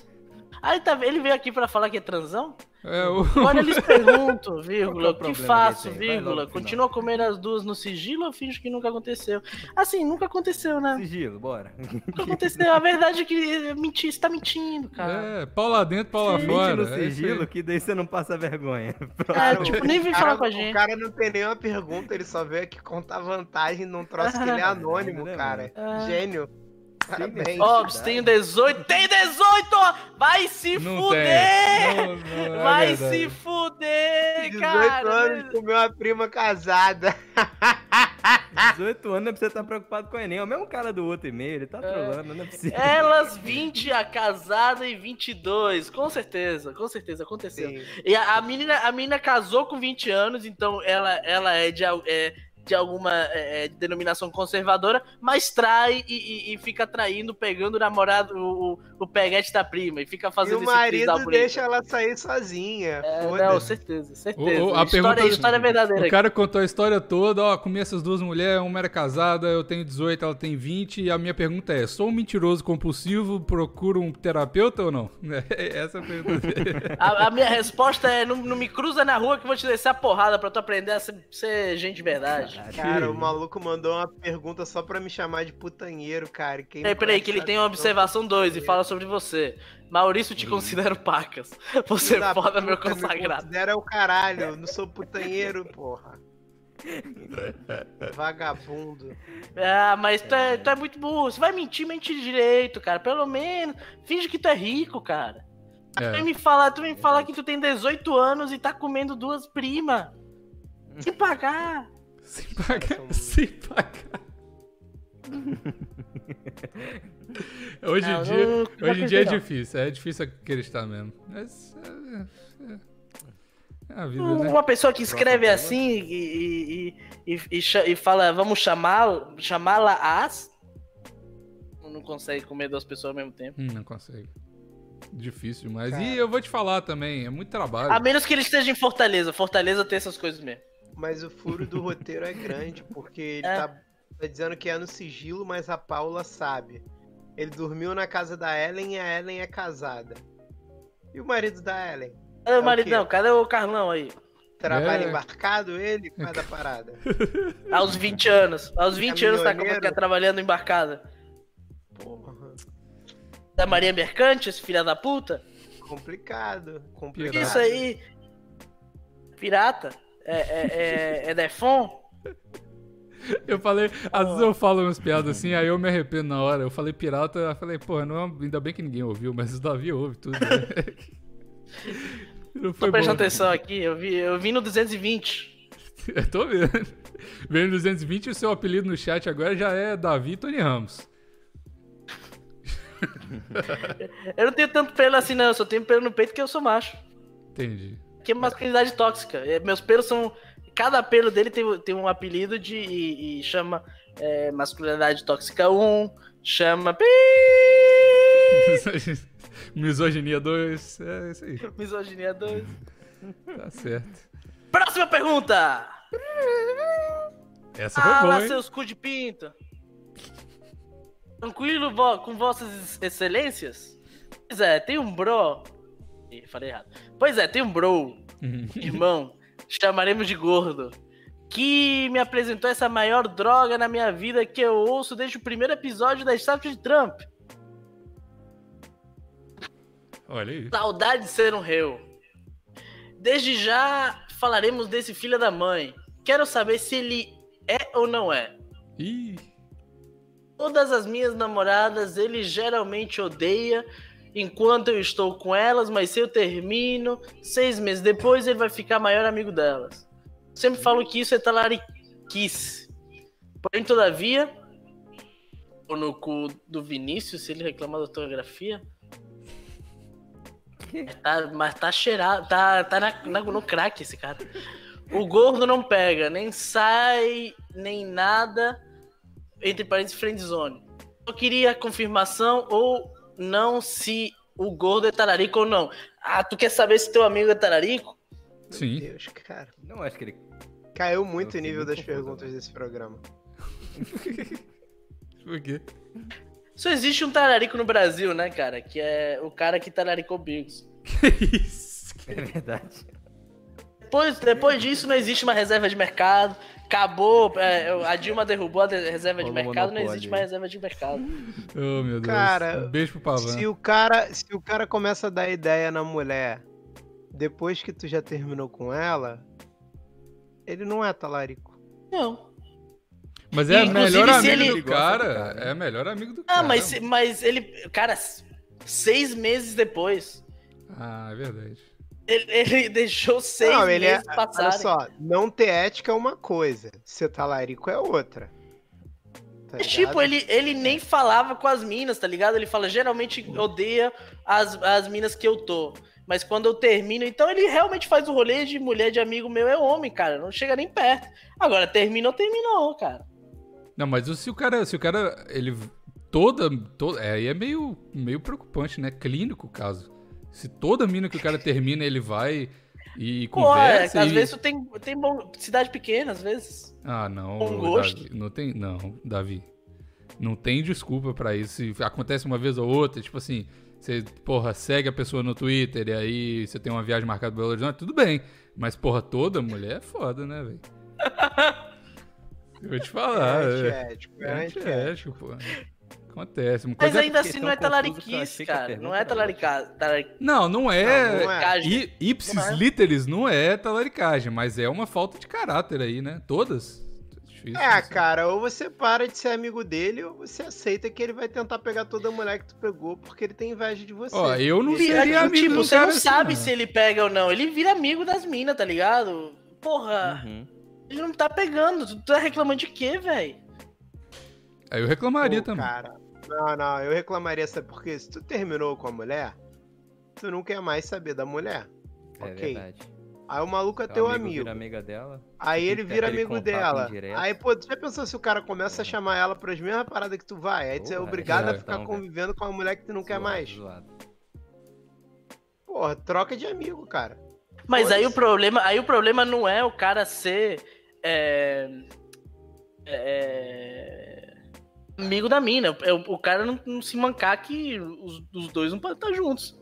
Ah, ele, tá, ele veio aqui pra falar que é transão? É, o... Agora eles perguntam, vírgula, é o o que faço, vírgula, continua comendo as duas no sigilo ou finge que nunca aconteceu? Assim, nunca aconteceu, né? Sigilo, bora. Nunca aconteceu. A verdade é que mentir, você tá mentindo, cara. É, pau lá dentro, pau lá Sim. fora. Mente no é sigilo aí. que daí você não passa vergonha. É, o- tipo, nem vem o cara- falar com a O gente. cara não tem nenhuma pergunta, ele só veio aqui contar vantagem num troço que ele é anônimo, né, cara. mano? Gênio. Parabéns. Tem 18. Tem 18! Vai se Não fuder! Não, não, é Vai verdade. se fuder, 18 cara! anos com minha prima casada. 18 anos não é pra você estar preocupado com o Enem. É o mesmo cara do outro e-mail, ele tá trolando, não é possível. Elas 20, a casada e 22. Com certeza, com certeza, aconteceu. Sim. E a, a menina, a menina casou com 20 anos, então ela, ela é de, é, de alguma é, é, denominação conservadora, mas trai e, e- e fica traindo, pegando o namorado, o, o, o peguete da prima, e fica E fazendo o esse marido deixa ela sair sozinha. É, não, certeza, certeza. O- o- a história, pergunta- história verdadeira. O cara contou a história toda, ó, comi essas duas mulheres, uma era casada, eu tenho 18, ela tem 20, e a minha pergunta é, sou um mentiroso compulsivo, procuro um terapeuta ou não? Essa é a pergunta dele. A, a minha resposta é: não, não me cruza na rua que eu vou te descer a porrada pra tu aprender a ser, ser gente de verdade. Cara, o maluco mandou uma pergunta só pra me chamar de putanheiro, cara. Quem Peraí, não peraí, que ele tem uma observação 2 e fala sobre você. Maurício, te considero pacas. Você da foda, meu puta, Me consagrado. considera o caralho, eu não sou putanheiro, porra. Vagabundo. Ah, mas tu é, tu é muito burro. Você vai mentir, mente direito, cara. Pelo menos, finge que tu é rico, cara. Tu É. vem me falar, tu vem me falar que tu tem 18 anos e tá comendo duas primas. Se pagar. Sem pagar, sem pagar. hoje em Não, dia, hoje em dia é difícil, é difícil acreditar mesmo. Mas é, é- é a vida, né? Uma pessoa que escreve Próxima assim e, e, e, e e fala, vamos chamá-la chamá-la as. Não consegue comer duas pessoas ao mesmo tempo. Hum, não consegue. Difícil demais. Cara. E eu vou te falar também, é muito trabalho. A menos que ele esteja em Fortaleza. Fortaleza tem essas coisas mesmo. Mas o furo do roteiro é grande, porque ele É. tá, tá dizendo que é no sigilo, mas a Paula sabe. Ele dormiu na casa da Ellen e a Ellen é casada. E o marido da Ellen? Cadê o o maridão? quê? Cadê o Carlão aí? Trabalha É. embarcado ele? Qual é da parada? Aos 20 anos. Aos 20 anos tá, Caminhoneiro. tá trabalhando embarcada. Porra. Da Maria Mercante, esse filho da puta? Complicado. Que Complicado. isso aí? Pirata? É, é, é, é Defon? Eu falei, às vezes eu falo umas piadas assim, aí eu me arrependo na hora. Eu falei pirata, eu falei, porra, não, é- ainda bem que ninguém ouviu, mas o Davi ouve tudo. Né? Não Tô foi prestando bom. atenção aqui, eu vi, eu vi no 220. Eu tô vendo. Vendo 220 e o seu apelido no chat agora já é Davi Tony Ramos. Eu não tenho tanto pelo assim, não. Eu só tenho pelo no peito porque eu sou macho. Entendi. Que é masculinidade tóxica. É, Meus pelos são. Cada pelo dele tem, tem um apelido de. E, e chama é, masculinidade tóxica 1, chama. Misoginia 2, é isso aí, Misoginia 2. tá certo. Próxima pergunta! Essa foi Ah, boa, lá hein? seus cu de pinto. Tranquilo vo- com vossas excelências? Pois é, tem um bro. Falei errado. Pois é, tem um bro, irmão, chamaremos de gordo, que me apresentou essa maior droga na minha vida que eu ouço desde o primeiro episódio da estátua de Trump. Olha aí. Saudade de ser um réu. Desde já falaremos desse filho da mãe. Quero saber se ele é ou não é. Ih, Todas as minhas namoradas ele geralmente odeia enquanto eu estou com elas, mas se eu termino, seis meses depois ele vai ficar maior amigo delas. Sempre falo que isso é talariquice. Porém, todavia, ou no cu do Vinícius, se ele reclamar da ortografia. Tá, mas tá cheirado, tá, tá na- na- no crack esse cara. O gordo não pega, nem sai, nem nada entre parênteses, friendzone. Eu queria confirmação ou não se o gordo é talarico ou não. Ah, tu quer saber se teu amigo é talarico? sim. Meu Deus, cara. Não, acho que ele. Caiu muito Eu o nível das perguntas agora. desse programa. Por quê? Só existe um talarico no Brasil, né, cara? Que é o cara que talaricou Bigos. Que isso? É verdade. Depois, depois disso, não existe uma reserva de mercado. Acabou. é, a Dilma derrubou a de- reserva de mercado, não existe mais reserva de mercado. Oh, meu Deus. Cara, Um beijo pro Pavan. Se o cara, se o cara começa a dar ideia na mulher depois que tu já terminou com ela, ele não é talarico. Não. Mas é melhor amigo ele- do cara. cara. É melhor amigo do Ah, cara. mas, mas ele. Cara, seis meses depois. Ah, é verdade. Ele, ele deixou seis não, ele é. meses passarem. Olha só, não ter ética é uma coisa, ser talarico é outra. Tá É tipo, ele, ele nem falava com as minas, tá ligado? Ele fala, geralmente odeia as, as minas que eu tô. Mas quando eu termino, então ele realmente faz o rolê de mulher de amigo meu é homem, cara. Não chega nem perto. Agora, terminou, terminou, cara. Não, mas se o cara, se o cara, ele toda, toda é, aí é meio, meio preocupante, né? Clínico o caso. Se toda mina que o cara termina, ele vai e Pô, é, conversa às e... vezes tu tem, tem bom- cidade pequena, às vezes. Ah, não, Bom ô, gosto. Davi, não tem, não, Davi. Não tem desculpa pra isso. Se acontece uma vez ou outra, tipo assim, você, porra, segue a pessoa no Twitter e aí você tem uma viagem marcada pra Belo Horizonte, tudo bem. Mas, porra, toda mulher é foda, né, velho? Eu vou te falar. É é. antiético, é É antiético. antiético, pô. Acontece. Uma Mas coisa... ainda assim não é talariquice, cara. Não é era talaricado. Talaric... Não, não é. Não, não é. I- ipsis Não é. literis não é talaricagem, mas é uma falta de caráter aí, né? Todas. Difícil, É, cara, ou você para de ser amigo dele, ou você aceita que ele vai tentar pegar toda a mulher que tu pegou porque ele tem inveja de você. Ó, eu não Ele- seria Tipo, amigo do você cara não assim, sabe não. se ele pega ou não. Ele vira amigo das minas, tá ligado? Porra, Uhum. ele não tá pegando. Tu tá reclamando de quê, velho? Aí eu reclamaria Pô, também. Cara, não, não, eu reclamaria, sabe por quê? Se tu terminou com a mulher, tu não quer mais saber da mulher. É Ok. verdade. Aí o maluco é Teu teu amigo amigo. vira amiga dela. Aí ele vira amigo dela. indireto. Aí, pô, tu já pensou se o cara começa a chamar ela pras mesmas paradas que tu vai? Aí tu é obrigado a ficar então, convivendo com uma mulher que tu não quer mais. zoado. Porra, troca de amigo, cara. Mas aí o problema, aí o problema não é o cara ser é, é, amigo da mina. O, o cara não, não se mancar que os, os dois não podem estar juntos.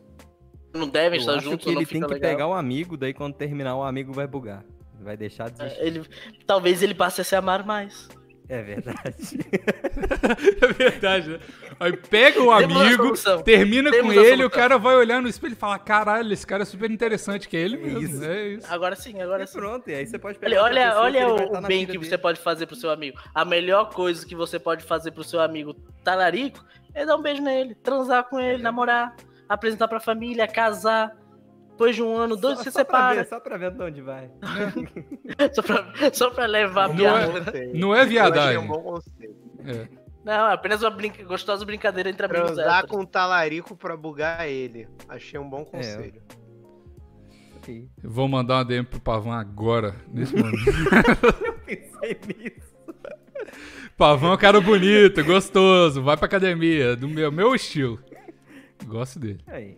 Não devem Eu estar acho juntos, que ele tem que legal. pegar um amigo, daí quando terminar o amigo vai bugar. Vai deixar de. É, Ele, talvez ele passe a se amar mais. É verdade. É verdade, né? Aí pega o amigo, termina Temos com ele, o cara vai olhar no espelho e fala: caralho, esse cara é super interessante, que é ele É mesmo. isso. É isso. Agora sim, agora E sim. pronto, e aí você pode Olha, pegar olha, olha vai o, bem que dele. você pode fazer pro seu amigo. A melhor coisa que você pode fazer pro seu amigo talarico é dar um beijo nele, transar com É. ele, namorar, apresentar pra família, casar. Depois de um ano, dois, Só- você só pra separa. ver, só pra ver de onde vai. Só pra, só pra levar a Não piada. é- Não é Eu achei viadagem. um bom conselho. É. Não, é apenas uma brinca- gostosa brincadeira entre amigos Transar com um talarico pra bugar ele. Achei um bom É. conselho. Ok. Eu Vou mandar uma DM pro Pavão agora, nesse momento. Pensei nisso. Pavão é um cara bonito, gostoso, vai pra academia, do meu, meu estilo. Gosto dele. Aí.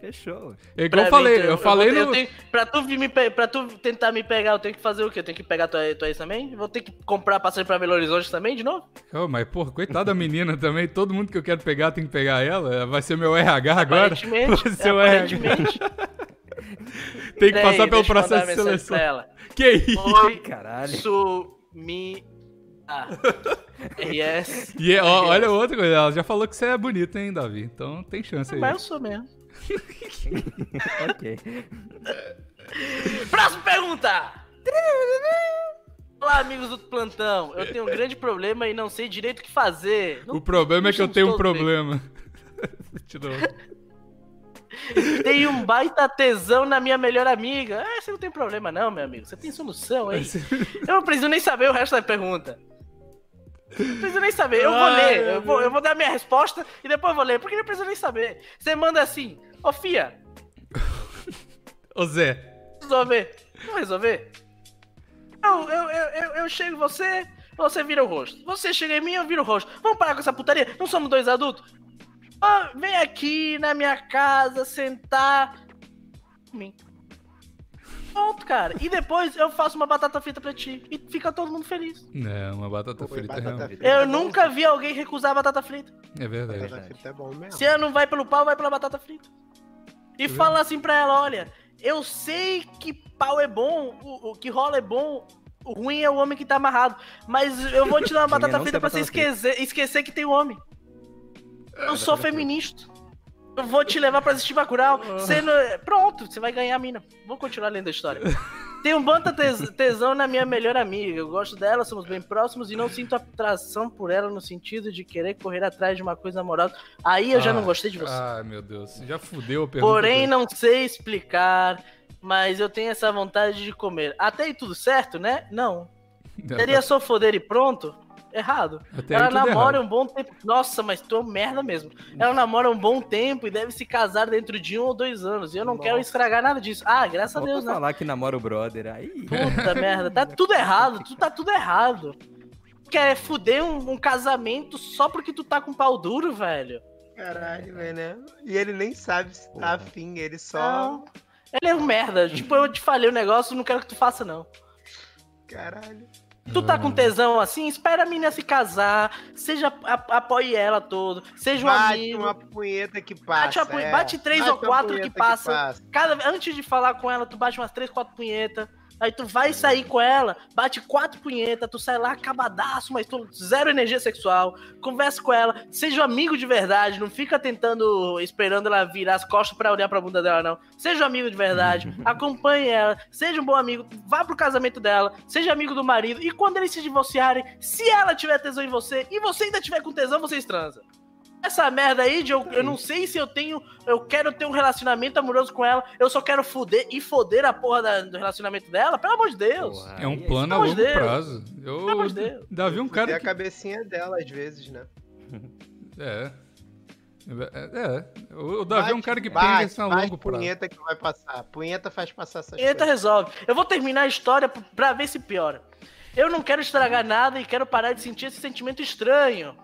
Fechou. É igual eu Pra falei, mim, eu, falei vou- no. tenho- pra, tu vir me pe- pra tu tentar me pegar, eu tenho que fazer o quê? Eu tenho que pegar tua, tua ex também? Vou ter que comprar passagem pra Belo Horizonte também, de novo? Oh, mas, porra, coitada da menina também. Todo mundo que eu quero pegar tem que pegar ela. Vai ser meu RH agora. Aparentemente. Vai ser o RH. aparentemente. Tem que Peraí, passar pelo eu processo de seleção. Ela. Que isso? Oi, Caralho. sumi... Ah. RS. E, é, ó, olha outra coisa, ela já falou que você é bonito, hein, Davi? Então tem chance aí. Mas eu sou mesmo. ok. Próxima pergunta! Olá, amigos do plantão. Eu tenho um grande problema e não sei direito o que fazer. Não O problema é que eu tenho um problema. De novo. Tenho um baita tesão na minha melhor amiga. Ah, você não tem problema não, meu amigo. Você tem solução aí. Eu não preciso nem saber o resto da pergunta. Não preciso nem saber. Eu vou ler. Eu vou, eu vou dar minha resposta e depois eu vou ler. Porque não preciso nem saber. Você manda assim. Ô, Fia, Ô Zé, resolver. Vamos resolver? Eu, eu, eu, eu, eu chego em você, você vira o rosto. Você chega em mim, eu viro o rosto. Vamos parar com essa putaria? Não somos dois adultos? Vem aqui na minha casa sentar. Mim. Pronto, cara. E depois eu faço uma batata frita pra ti. E fica todo mundo feliz. não, uma batata Pô, frita batata frita. Eu é bom. nunca vi alguém recusar a batata frita. É verdade. Batata frita é bom mesmo. Se ela não vai pelo pau, vai pela batata frita. E Tá fala assim pra ela, olha, eu sei que pau é bom, o, o que rola é bom, o ruim é o homem que tá amarrado. Mas eu vou te dar uma é batata frita pra você esquecer, esquecer que tem homem. Eu sou feminista. Eu vou te levar pra assistir Bacurau. Você não... Pronto, você vai ganhar a mina. Vou continuar lendo a história. Tenho um banta tes- tesão na minha melhor amiga. Eu gosto dela, somos bem próximos e não sinto atração por ela no sentido de querer correr atrás de uma coisa amorosa. Aí eu já não Ah, gostei de você. Ai, meu Deus. Já fudeu a pergunta. Porém, não sei explicar, mas eu tenho essa vontade de comer. Até aí tudo certo, né? Não. Seria só foder e pronto? Errado. Até Ela namora errado. um bom tempo. Nossa, mas tu um merda mesmo. Ela namora um bom tempo e deve se casar dentro de um ou dois anos. E eu não quero Nossa. estragar nada disso. Ah, graças a Falta Deus, né? falar que namora o brother. Aí. Puta merda, tá tudo errado, tu tá tudo errado. Quer fuder um, um casamento só porque tu tá com pau duro, velho? Caralho, velho, né? E ele nem sabe se tá afim, ele só. Não. Ele é um merda. Tipo, eu te falei o negócio, não quero que tu faça, não. Caralho. Tu tá com tesão assim, espera a menina se casar, seja a- apoie ela todo, seja um Bate amigo. uma punheta que passa. Bate, a pu- é. bate três Bate ou quatro punheta que passa. Cada, antes de falar com ela, tu bate umas três, quatro punhetas. Aí tu vai sair com ela, bate quatro punhetas, tu sai lá acabadaço, mas tu zero energia sexual. Conversa com ela, seja um amigo de verdade, não fica tentando, esperando ela virar as costas pra olhar pra bunda dela, não. Seja um amigo de verdade, acompanhe ela, seja um bom amigo, vá pro casamento dela, seja amigo do marido. E quando eles se divorciarem, se ela tiver tesão em você e você ainda tiver com tesão, vocês transam. Essa merda aí de eu, eu não sei se eu tenho. Eu quero ter um relacionamento amoroso com ela. Eu só quero foder e foder a porra da- do relacionamento dela. Pelo amor de Deus. Porra, É um aí plano a longo de Deus. prazo. Eu, Pelo amor de Deus. Davi é um cara a que... cabecinha dela, às vezes, né? É. É, é. O Davi é um cara que bate, pensa a longo prazo. punheta que vai passar. Punheta faz passar essas Eita, coisas. resolve. Eu vou terminar a história pra ver se piora. Eu não quero estragar nada e quero parar de sentir esse sentimento estranho.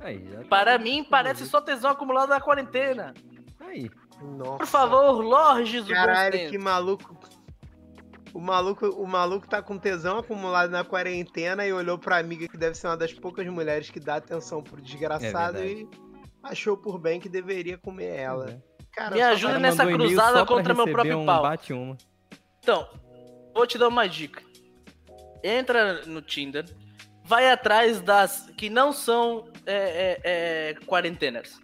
Aí, já tá Para mim, parece resolvido. só tesão acumulado na quarentena. Aí. Nossa. Por favor, Lorges do Caralho, que maluco. O maluco, o maluco tá com tesão acumulado na quarentena e olhou pra amiga que deve ser uma das poucas mulheres que dá atenção pro desgraçado É e achou por bem que deveria comer ela. É. Cara, Me ajuda nessa cruzada contra meu próprio um pau. Bate uma. Então, vou te dar uma dica. Entra no Tinder, vai atrás das que não são é, é, é, quarentenas.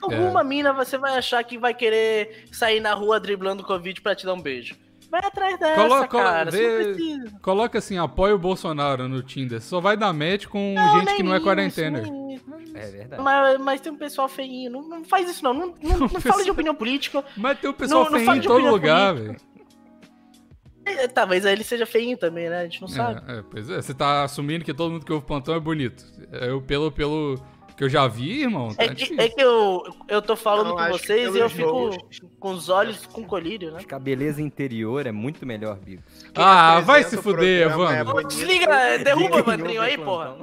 Alguma mina você vai achar que vai querer sair na rua driblando Covid pra te dar um beijo. Vai atrás dessa, Coloca- cara. Vê- não. Coloca assim, apoia o Bolsonaro no Tinder. Só vai dar match com gente nem que não é isso, quarentena. É verdade. Mas, mas tem um pessoal feinho. Não, não faz isso, não. Não, não, não fala de opinião política. Mas tem o pessoal Não- não fala em de todo lugar, velho. É, Talvez ele seja feinho também, né? A gente não sabe. É, é, pois é, você tá assumindo que todo mundo que ouve plantão é bonito. Eu, pelo, pelo que eu já vi, irmão, tá É que, é que eu, eu tô falando Não, com vocês e eu pelos fico com os olhos com colírio, né? Acho que a beleza interior é muito melhor, Bigo. Quem Ah, vai se fuder, é Evandro. bonito. Desliga, derruba o ouve aí, porra.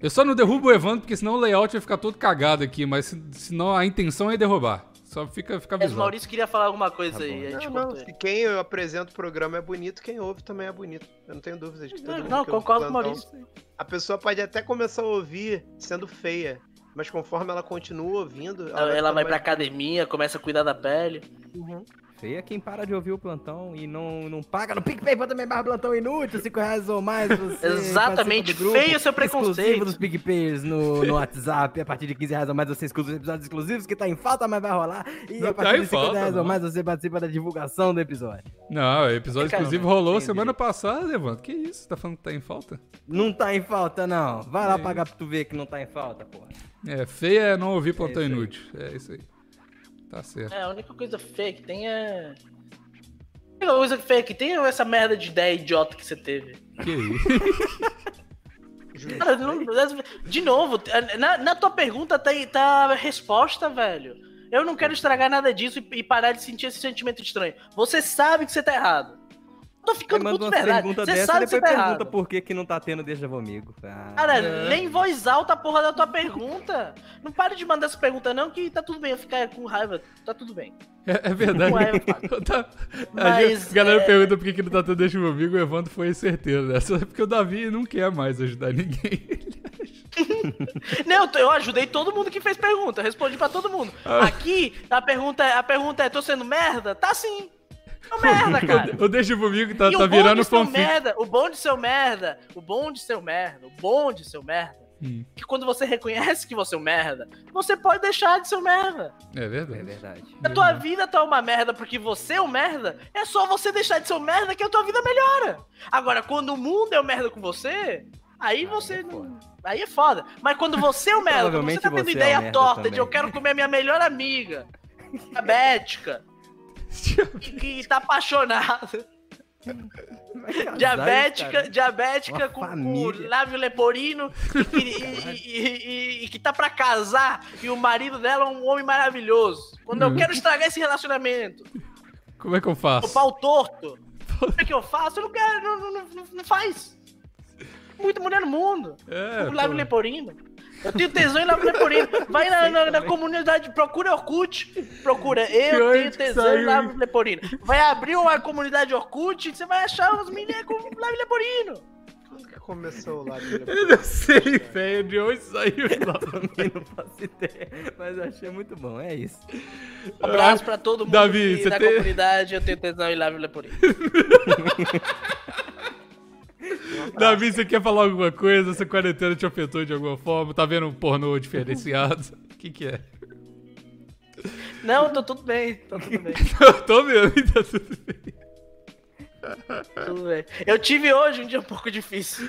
Eu só não derrubo o Evandro, porque senão o layout vai ficar todo cagado aqui, mas se- senão a intenção é derrubar. Só fica, fica Mas o avisado. Maurício queria falar alguma coisa Tá aí. gente Não, não, cortou ele. se quem eu apresento o programa é bonito, quem ouve também é bonito. Eu não tenho dúvidas de que todo Não, mundo não, concordo com o Maurício. A pessoa pode até começar a ouvir sendo feia, mas conforme ela continua ouvindo, Ela, ela vai ficando pra mais- academia, começa a cuidar da pele. Uhum. Feia quem para de ouvir o plantão e não, não paga no PicPay pra também barra plantão inútil, 5 reais ou mais. Você Exatamente, grupo feio seu preconceito. Exclusivo dos PicPayers no, no WhatsApp. A partir de 15 reais ou mais você escuta os episódios exclusivos que tá em falta, mas vai rolar. E Não a tá partir em de 50 falta, reais ou não. mais você participa da divulgação do episódio. Não, o episódio Cara, exclusivo rolou semana passada, Evandro. Que isso? Tá falando que tá em falta? Não tá em falta, não. Vai lá pagar pra tu ver que não tá em falta, porra. É, feia é não ouvir plantão aí. inútil. É isso aí. Tá certo. É, a única coisa feia que tem é. A única coisa feia que tem é essa merda de ideia idiota que você teve. Que isso? Cara, não- de novo, na, na tua pergunta tá, tá a resposta, velho. Eu não quero estragar nada disso e, e parar de sentir esse sentimento estranho. Você sabe que você tá errado. Tô ficando manda puto uma de verdade. pergunta Você dessa sabe e depois tá pergunta errado. por que, que não tá tendo Deixa Vomigo. Ah, Cara, É. lê em voz alta a porra da tua pergunta. Não pare de mandar essa pergunta, não, que tá tudo bem. Eu ficar com raiva, tá tudo bem. É, é verdade. É. Tá- a Mas, a galera é- pergunta por que, que não tá tendo deixa meu amigo, o Evandro foi certeiro dessa. Porque o Davi não quer mais ajudar ninguém. Não, eu ajudei todo mundo que fez pergunta, respondi pra todo mundo. Ah. Aqui, a pergunta, é- a pergunta é: tô sendo merda? Tá sim. Tô merda, cara. O, o deixa comigo tá, e tá o bom virando de fanfic. merda, o bom de ser um merda, o bom de ser um merda, o bom de ser um merda, Hum, que quando você reconhece que você é um merda, você pode deixar de ser um merda. é É verdade. verdade. Se a tua vida tá uma merda porque você é um merda, é só você deixar de ser um merda que a tua vida melhora. Agora, quando o mundo é um merda com você, aí você é não. Aí é foda. Mas quando você é um merda, quando você tá tendo você é ideia merda torta de também. eu quero comer minha melhor amiga, diabética, que, que tá apaixonada. Diabética, diabética Uma com, com família. lábio leporino e que, e- e- e- e que tá pra casar e o marido dela é um homem maravilhoso. Quando eu Uhum. quero estragar esse relacionamento, Como é que eu o faço? pau torto, como é que eu faço? Eu não quero, não, não, não, não faz. Muita mulher no mundo. É, o lábio pô. leporino. Eu tenho tesão em lábio leporino. Vai na, na- na comunidade, procura Orkut, procura eu tenho tesão em lábio leporino. Vai abrir uma comunidade Orkut, você vai achar uns meninos com lábio leporino. Quando que começou lá? Eu não sei, velho, de onde saiu. Também não faço ideia, mas eu achei muito bom, é isso. Um abraço pra todo mundo Davi, da tem- comunidade, eu tenho tesão em lábio leporino. Davi, você quer falar alguma coisa? Essa quarentena te afetou de alguma forma? Tá vendo um pornô diferenciado? O que que é? Não, tô tudo bem, tô tudo bem, tô vendo, tá tudo bem. tudo bem. Eu tive hoje um dia um pouco difícil.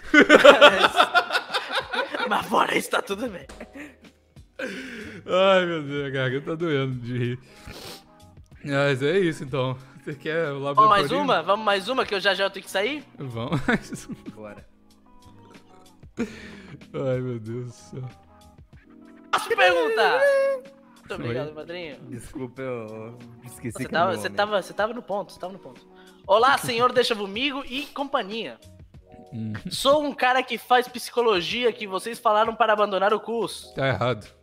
Mas, mas fora isso, tá tudo bem. Ai, meu Deus, a garganta tá doendo de rir. Mas é isso, então. Você quer o Vamos mais uma? Vamos mais uma, que eu já já tenho que sair? Vamos. Bora. Ai, meu Deus do céu. Posso perguntar? Muito obrigado, padrinho. Desculpa, eu esqueci Você que tava, é você, meu nome. tava, você tava no ponto, você tava no ponto. Olá, senhor Deixa Comigo e companhia. Hum, Sou um cara que faz psicologia que vocês falaram para abandonar o curso. tá errado.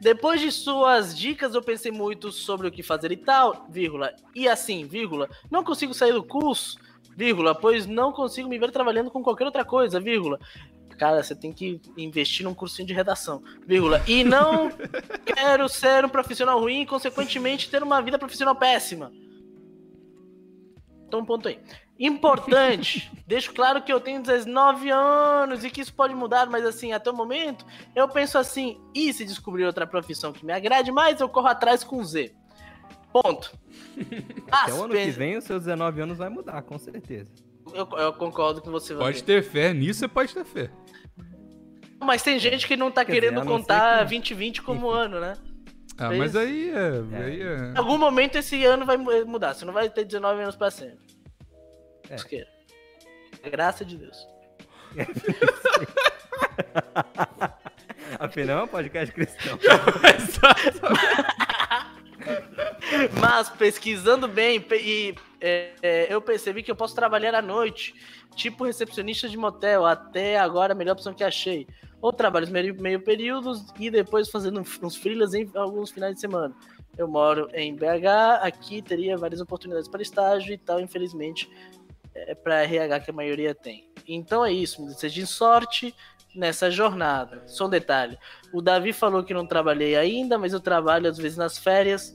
Depois de suas dicas, eu pensei muito sobre o que fazer e tal, vírgula. E assim, vírgula, não consigo sair do curso, vírgula, pois não consigo me ver trabalhando com qualquer outra coisa, vírgula. Cara, você tem que investir num cursinho de redação, vírgula. E não quero ser um profissional ruim e, consequentemente, ter uma vida profissional péssima. Então, um ponto aí. Importante, deixo claro que eu tenho 19 anos e que isso pode mudar, mas assim, até o momento, eu penso assim, e se descobrir outra profissão que me agrade mais, eu corro atrás com Z. Ponto. Até Mas, o ano que vem, os seus 19 anos vai mudar, com certeza. eu, eu concordo com você, Pode ter fé, nisso você pode ter fé. Mas tem gente que não tá Quer dizer, querendo a não contar que- 2020 como ano, né? Ah, É mas isso. aí é. Aí é... Em algum momento esse ano vai mu- mudar. Você não vai ter 19 anos pra sempre. É. Graças de Deus. Afinal, é um podcast cristão. Mas pesquisando bem e é, é, eu percebi que eu posso trabalhar à noite, tipo recepcionista de motel, até agora a melhor opção que achei. Ou trabalhos meio, meio períodos e depois fazendo uns freelas em alguns finais de semana. Eu moro em BH, aqui teria várias oportunidades para estágio e tal, infelizmente, é para RH que a maioria tem. Então é isso, desejem sorte nessa jornada. Só um detalhe, o Davi falou que não trabalhei ainda, mas eu trabalho às vezes nas férias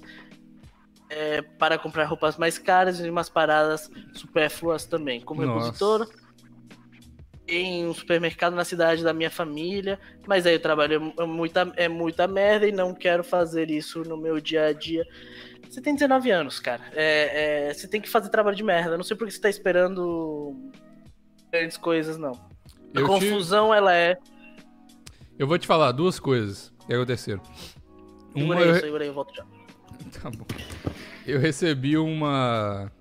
é, para comprar roupas mais caras e umas paradas supérfluas também, como Nossa. repositor em um supermercado na cidade da minha família, mas aí o trabalho é muita, é muita merda e não quero fazer isso no meu dia a dia. Você tem 19 anos, cara. É, é, você tem que fazer trabalho de merda. Não sei por que você tá esperando grandes coisas, não. A Eu, te- confusão, ela é. eu vou te falar duas coisas. Uma, Segura aí, eu... segura aí, eu volto já. Tá bom. Eu recebi uma.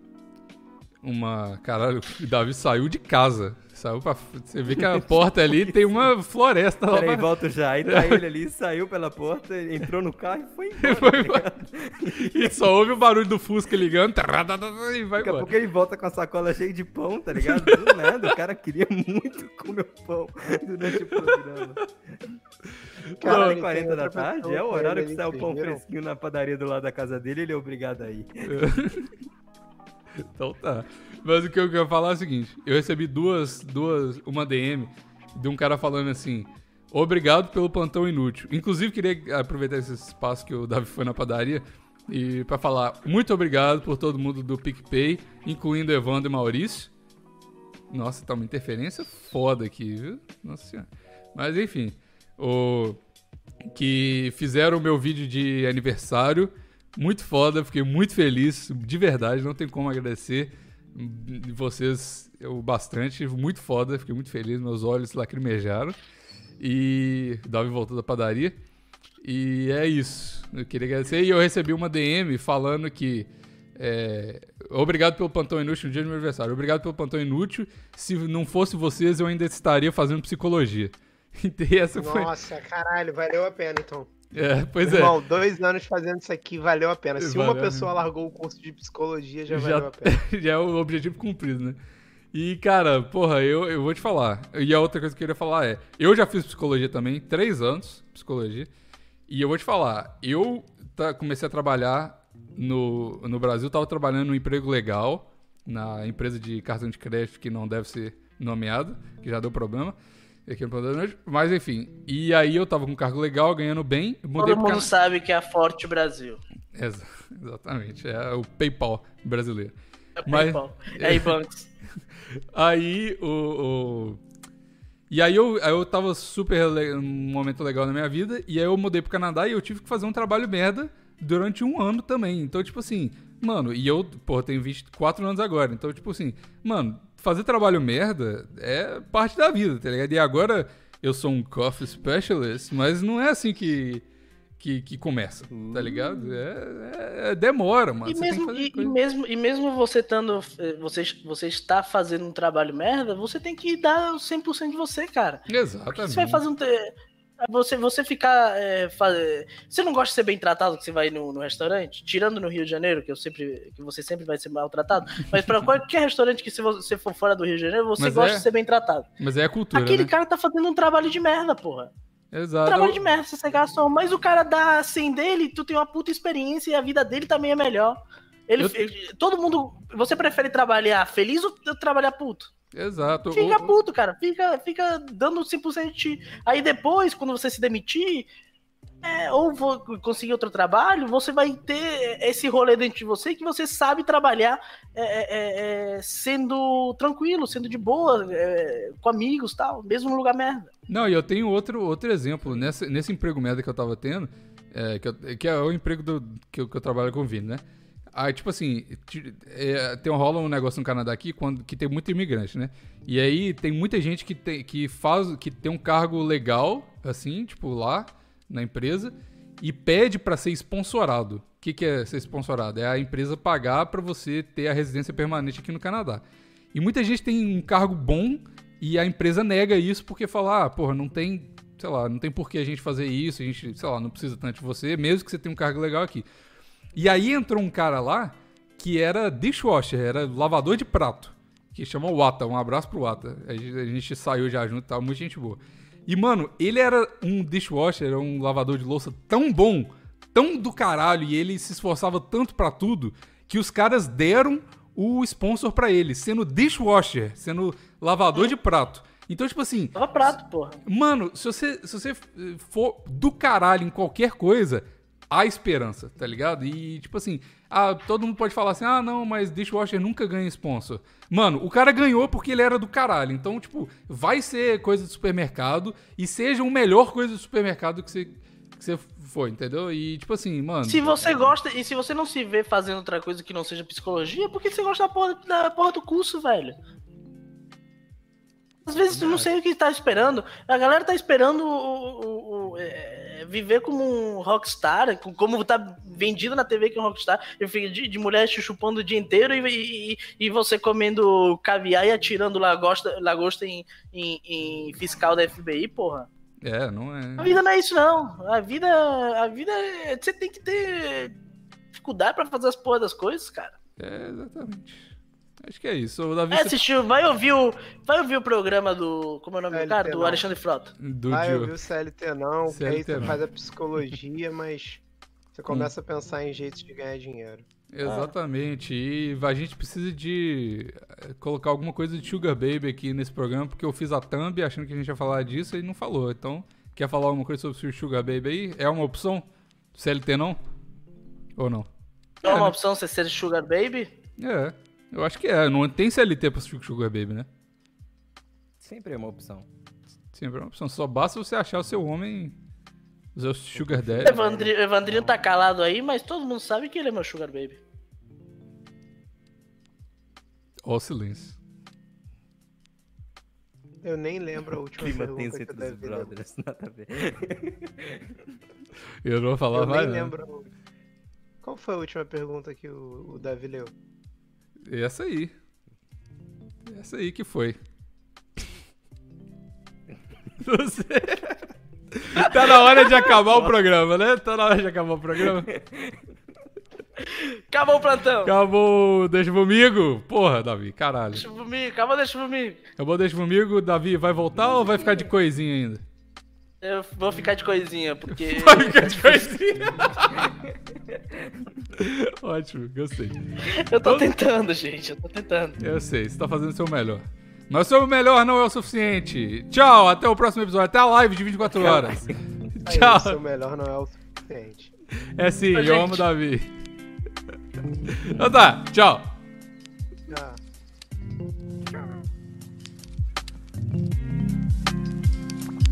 Uma. Caralho, o Davi saiu de casa. Saiu pra. Você vê que a porta ali tem uma floresta lá. Peraí, pra- volto já. Aí tá ele ali, saiu pela porta, entrou no carro e foi embora. Foi tá embora. E só ouve o barulho do Fusca ligando. E vai Daqui a pouco ele volta com a sacola cheia de pão, tá ligado? Do nada, o cara queria muito comer pão durante o programa. Cara, Cara, ele 40 tem da tarde, é o horário que sai o pão fresquinho na padaria do lado da casa dele, ele é obrigado a ir. Então tá. Mas o que eu quero falar é o seguinte: eu recebi duas, duas, uma DM de um cara falando assim. Obrigado pelo plantão inútil. Inclusive, queria aproveitar esse espaço que o Davi foi na padaria e pra falar muito obrigado por todo mundo do PicPay, incluindo Evandro e Maurício. Nossa, tá uma interferência foda aqui, viu? Nossa senhora. Mas enfim, o que fizeram o meu vídeo de aniversário. Muito foda, fiquei muito feliz, de verdade, não tem como agradecer vocês o bastante, muito foda, fiquei muito feliz, meus olhos lacrimejaram. E Davi voltou da padaria. E é isso. Eu queria agradecer. E eu recebi uma DM falando que. é, obrigado pelo plantão inútil no dia do meu aniversário. Obrigado pelo plantão inútil. Se não fosse vocês, eu ainda estaria fazendo psicologia. E essa foi. Nossa, caralho, valeu a pena então. É, pois é. Irmão, dois anos fazendo isso aqui valeu a pena. Se uma Valeu, pessoa largou o curso de psicologia, já, valeu a pena. já é o objetivo cumprido, né? E, cara, porra, eu, eu vou te falar. E a outra coisa que eu queria falar é: eu já fiz psicologia também, três anos, psicologia. E eu vou te falar, eu tá- comecei a trabalhar no, no Brasil, tava trabalhando num emprego legal, na empresa de cartão de crédito que não deve ser nomeado, que já deu problema. Aqui no Plantão da Noite. Mas enfim, e aí eu tava com um cargo legal, ganhando bem, mudei Todo mundo Cana- sabe que é a Forte Brasil. Exa- Exatamente, é o PayPal brasileiro. É Mas- PayPal. É Ibanks. Aí o. o- E aí eu, aí eu tava super le- um momento legal na minha vida, e aí eu mudei pro Canadá e eu tive que fazer um trabalho merda durante um ano também. Então, tipo assim, mano, e eu, pô, tenho 24 anos agora. Então, tipo assim, mano, fazer trabalho merda é parte da vida, tá ligado? E agora eu sou um coffee specialist, mas não é assim que. Que, que começa, tá ligado? É, é- demora, mano. E Você mesmo, e, e mesmo, e mesmo você estando. eh, Você, você está fazendo um trabalho merda, você tem que dar o 100% de você, cara. Porque Exatamente. você vai fazer um. Você, você ficar. é, fa- Você não gosta de ser bem tratado que você vai no, no restaurante? Tirando no Rio de Janeiro, que eu sempre. que você sempre vai ser maltratado. Mas pra qualquer restaurante que se você for fora do Rio de Janeiro, você Mas gosta é- de ser bem tratado. Mas é a cultura, Aquele né? cara tá fazendo um trabalho de merda, porra. Exato. Trabalho de merda, você gastou. Mas o cara dá 100 dele, tu tem uma puta experiência e a vida dele também é melhor. Ele, Eu- ele- todo mundo. Você prefere trabalhar feliz ou trabalhar puto? Exato. Fica puto, cara. Fica, fica dando 100% de ti. Aí depois, quando você se demitir, é, ou vou conseguir outro trabalho, você vai ter esse rolê dentro de você que você sabe trabalhar é, é, é, sendo tranquilo, sendo de boa, é, com amigos tal, mesmo no lugar merda. Não, e eu tenho outro, outro exemplo. Nessa, nesse emprego merda que eu tava tendo, é, que, eu- que é o emprego do, que, eu, que eu trabalho com o Vini, né? Aí, tipo assim, é, tem, rola um negócio no Canadá aqui quando, que tem muito imigrante, né? E aí tem muita gente que tem, que faz, que tem um cargo legal, assim, tipo, lá na empresa, e pede pra ser sponsorado. O que, que é ser sponsorado? É a empresa pagar pra você ter a residência permanente aqui no Canadá. E muita gente tem um cargo bom e a empresa nega isso porque fala, ah, porra, não tem, sei lá, não tem por que a gente fazer isso, a gente, sei lá, não precisa tanto de você, mesmo que você tenha um cargo legal aqui. E aí entrou um cara lá que era dishwasher, era lavador de prato, que chama Wata, um abraço pro Wata. A gente, a gente saiu já junto, tá? Muita gente boa. E, mano, ele era um dishwasher, era um lavador de louça tão bom, tão do caralho, e ele se esforçava tanto pra tudo, que os caras deram o sponsor pra ele, sendo dishwasher, sendo lavador de prato. Então, tipo assim, Tava prato, porra. Mano, se você, se você for do caralho em qualquer coisa, há esperança, tá ligado? E, tipo assim, ah, todo mundo pode falar assim, ah, não, mas Dishwasher nunca ganha sponsor. Mano, o cara ganhou porque ele era do caralho. Então, tipo, vai ser coisa de supermercado e seja o melhor coisa do supermercado que você, que você for, entendeu? E, tipo assim, mano... Se você gosta, e se você não se vê fazendo outra coisa que não seja psicologia, é porque você gosta da porra, da porra do curso, velho. Às vezes tu não sei o que tá esperando. A galera tá esperando o, o- o- é, viver como um rockstar, com- como tá vendido na TV que é um rockstar, de, de mulher te chupando o dia inteiro e, e- e você comendo caviar e atirando lagosta, lagosta em, em- em fiscal da FBI, porra. É, não A é... vida não é isso, não. A vida, a vida é, você tem que ter dificuldade pra fazer as porra das coisas, cara. É, exatamente. Acho que é isso. O Davi... É, assistiu, vai ouvir o, vai ouvir o programa do, como é o nome do LT cara? Do não. Alexandre Frota. Do Ah, eu Dio. vi o CLT não, aí CLT você não. faz a psicologia, mas você começa a pensar em jeitos de ganhar dinheiro. Exatamente. E a gente precisa de eh, colocar alguma coisa de Sugar Baby aqui nesse programa, porque eu fiz a thumb achando que a gente ia falar disso e não falou. Então, quer falar alguma coisa sobre o Sugar Baby aí? É uma opção? CLT não? Ou não? É uma né? opção você ser Sugar Baby? É, eu acho que é. Não tem CLT pra Sugar Baby, né? Sempre é uma opção. Sempre é uma opção. Só basta você achar o seu homem, o seu Sugar Daddy. Evandri, Evandrinho tá calado aí, mas todo mundo sabe que ele é meu Sugar Baby. Ó o silêncio. Eu nem lembro a última Clima pergunta tenso que o entre os brothers. Nada a ver. Eu não vou falar Eu mais nem nada. lembro. Qual foi a última pergunta que o, o Davi leu? Essa aí. Essa aí que foi. Você... Tá na hora de acabar o programa, né? Tá na hora de acabar o programa. Acabou o plantão. Acabou, deixa comigo. Porra, Davi, caralho. Deixa comigo, acabou, deixa comigo. Acabou, deixa comigo. Davi, vai voltar ou vai ficar de coisinha ainda? Eu vou ficar de coisinha, porque. Vai ficar de coisinha. Ótimo, gostei. eu tô tentando, gente, eu tô tentando. Eu sei, você tá fazendo o seu melhor. Mas o seu melhor não é o suficiente. Tchau, até o próximo episódio. Até a live de 24 horas. Aí, Tchau. o seu melhor não é o suficiente. É sim, Ô, eu gente. amo o Davi. Então tá, tchau.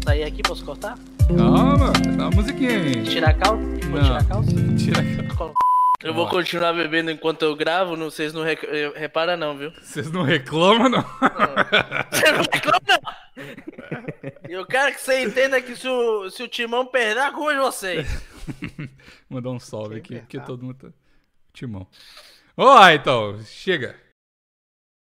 Sair aqui, posso cortar? Calma, dá uma musiquinha aí. Tirar a calça? Vou Não. tirar a calça? Tira a Eu vou continuar bebendo enquanto eu gravo, não, vocês não rec... eh, repara não, viu? Vocês não reclamam, não? Você não reclama não! E eu quero que você entenda que se o, se o Timão perder, a culpa é de vocês. Mandar um salve Quem aqui, porque todo mundo tá. Timão. Lá, então. Chega.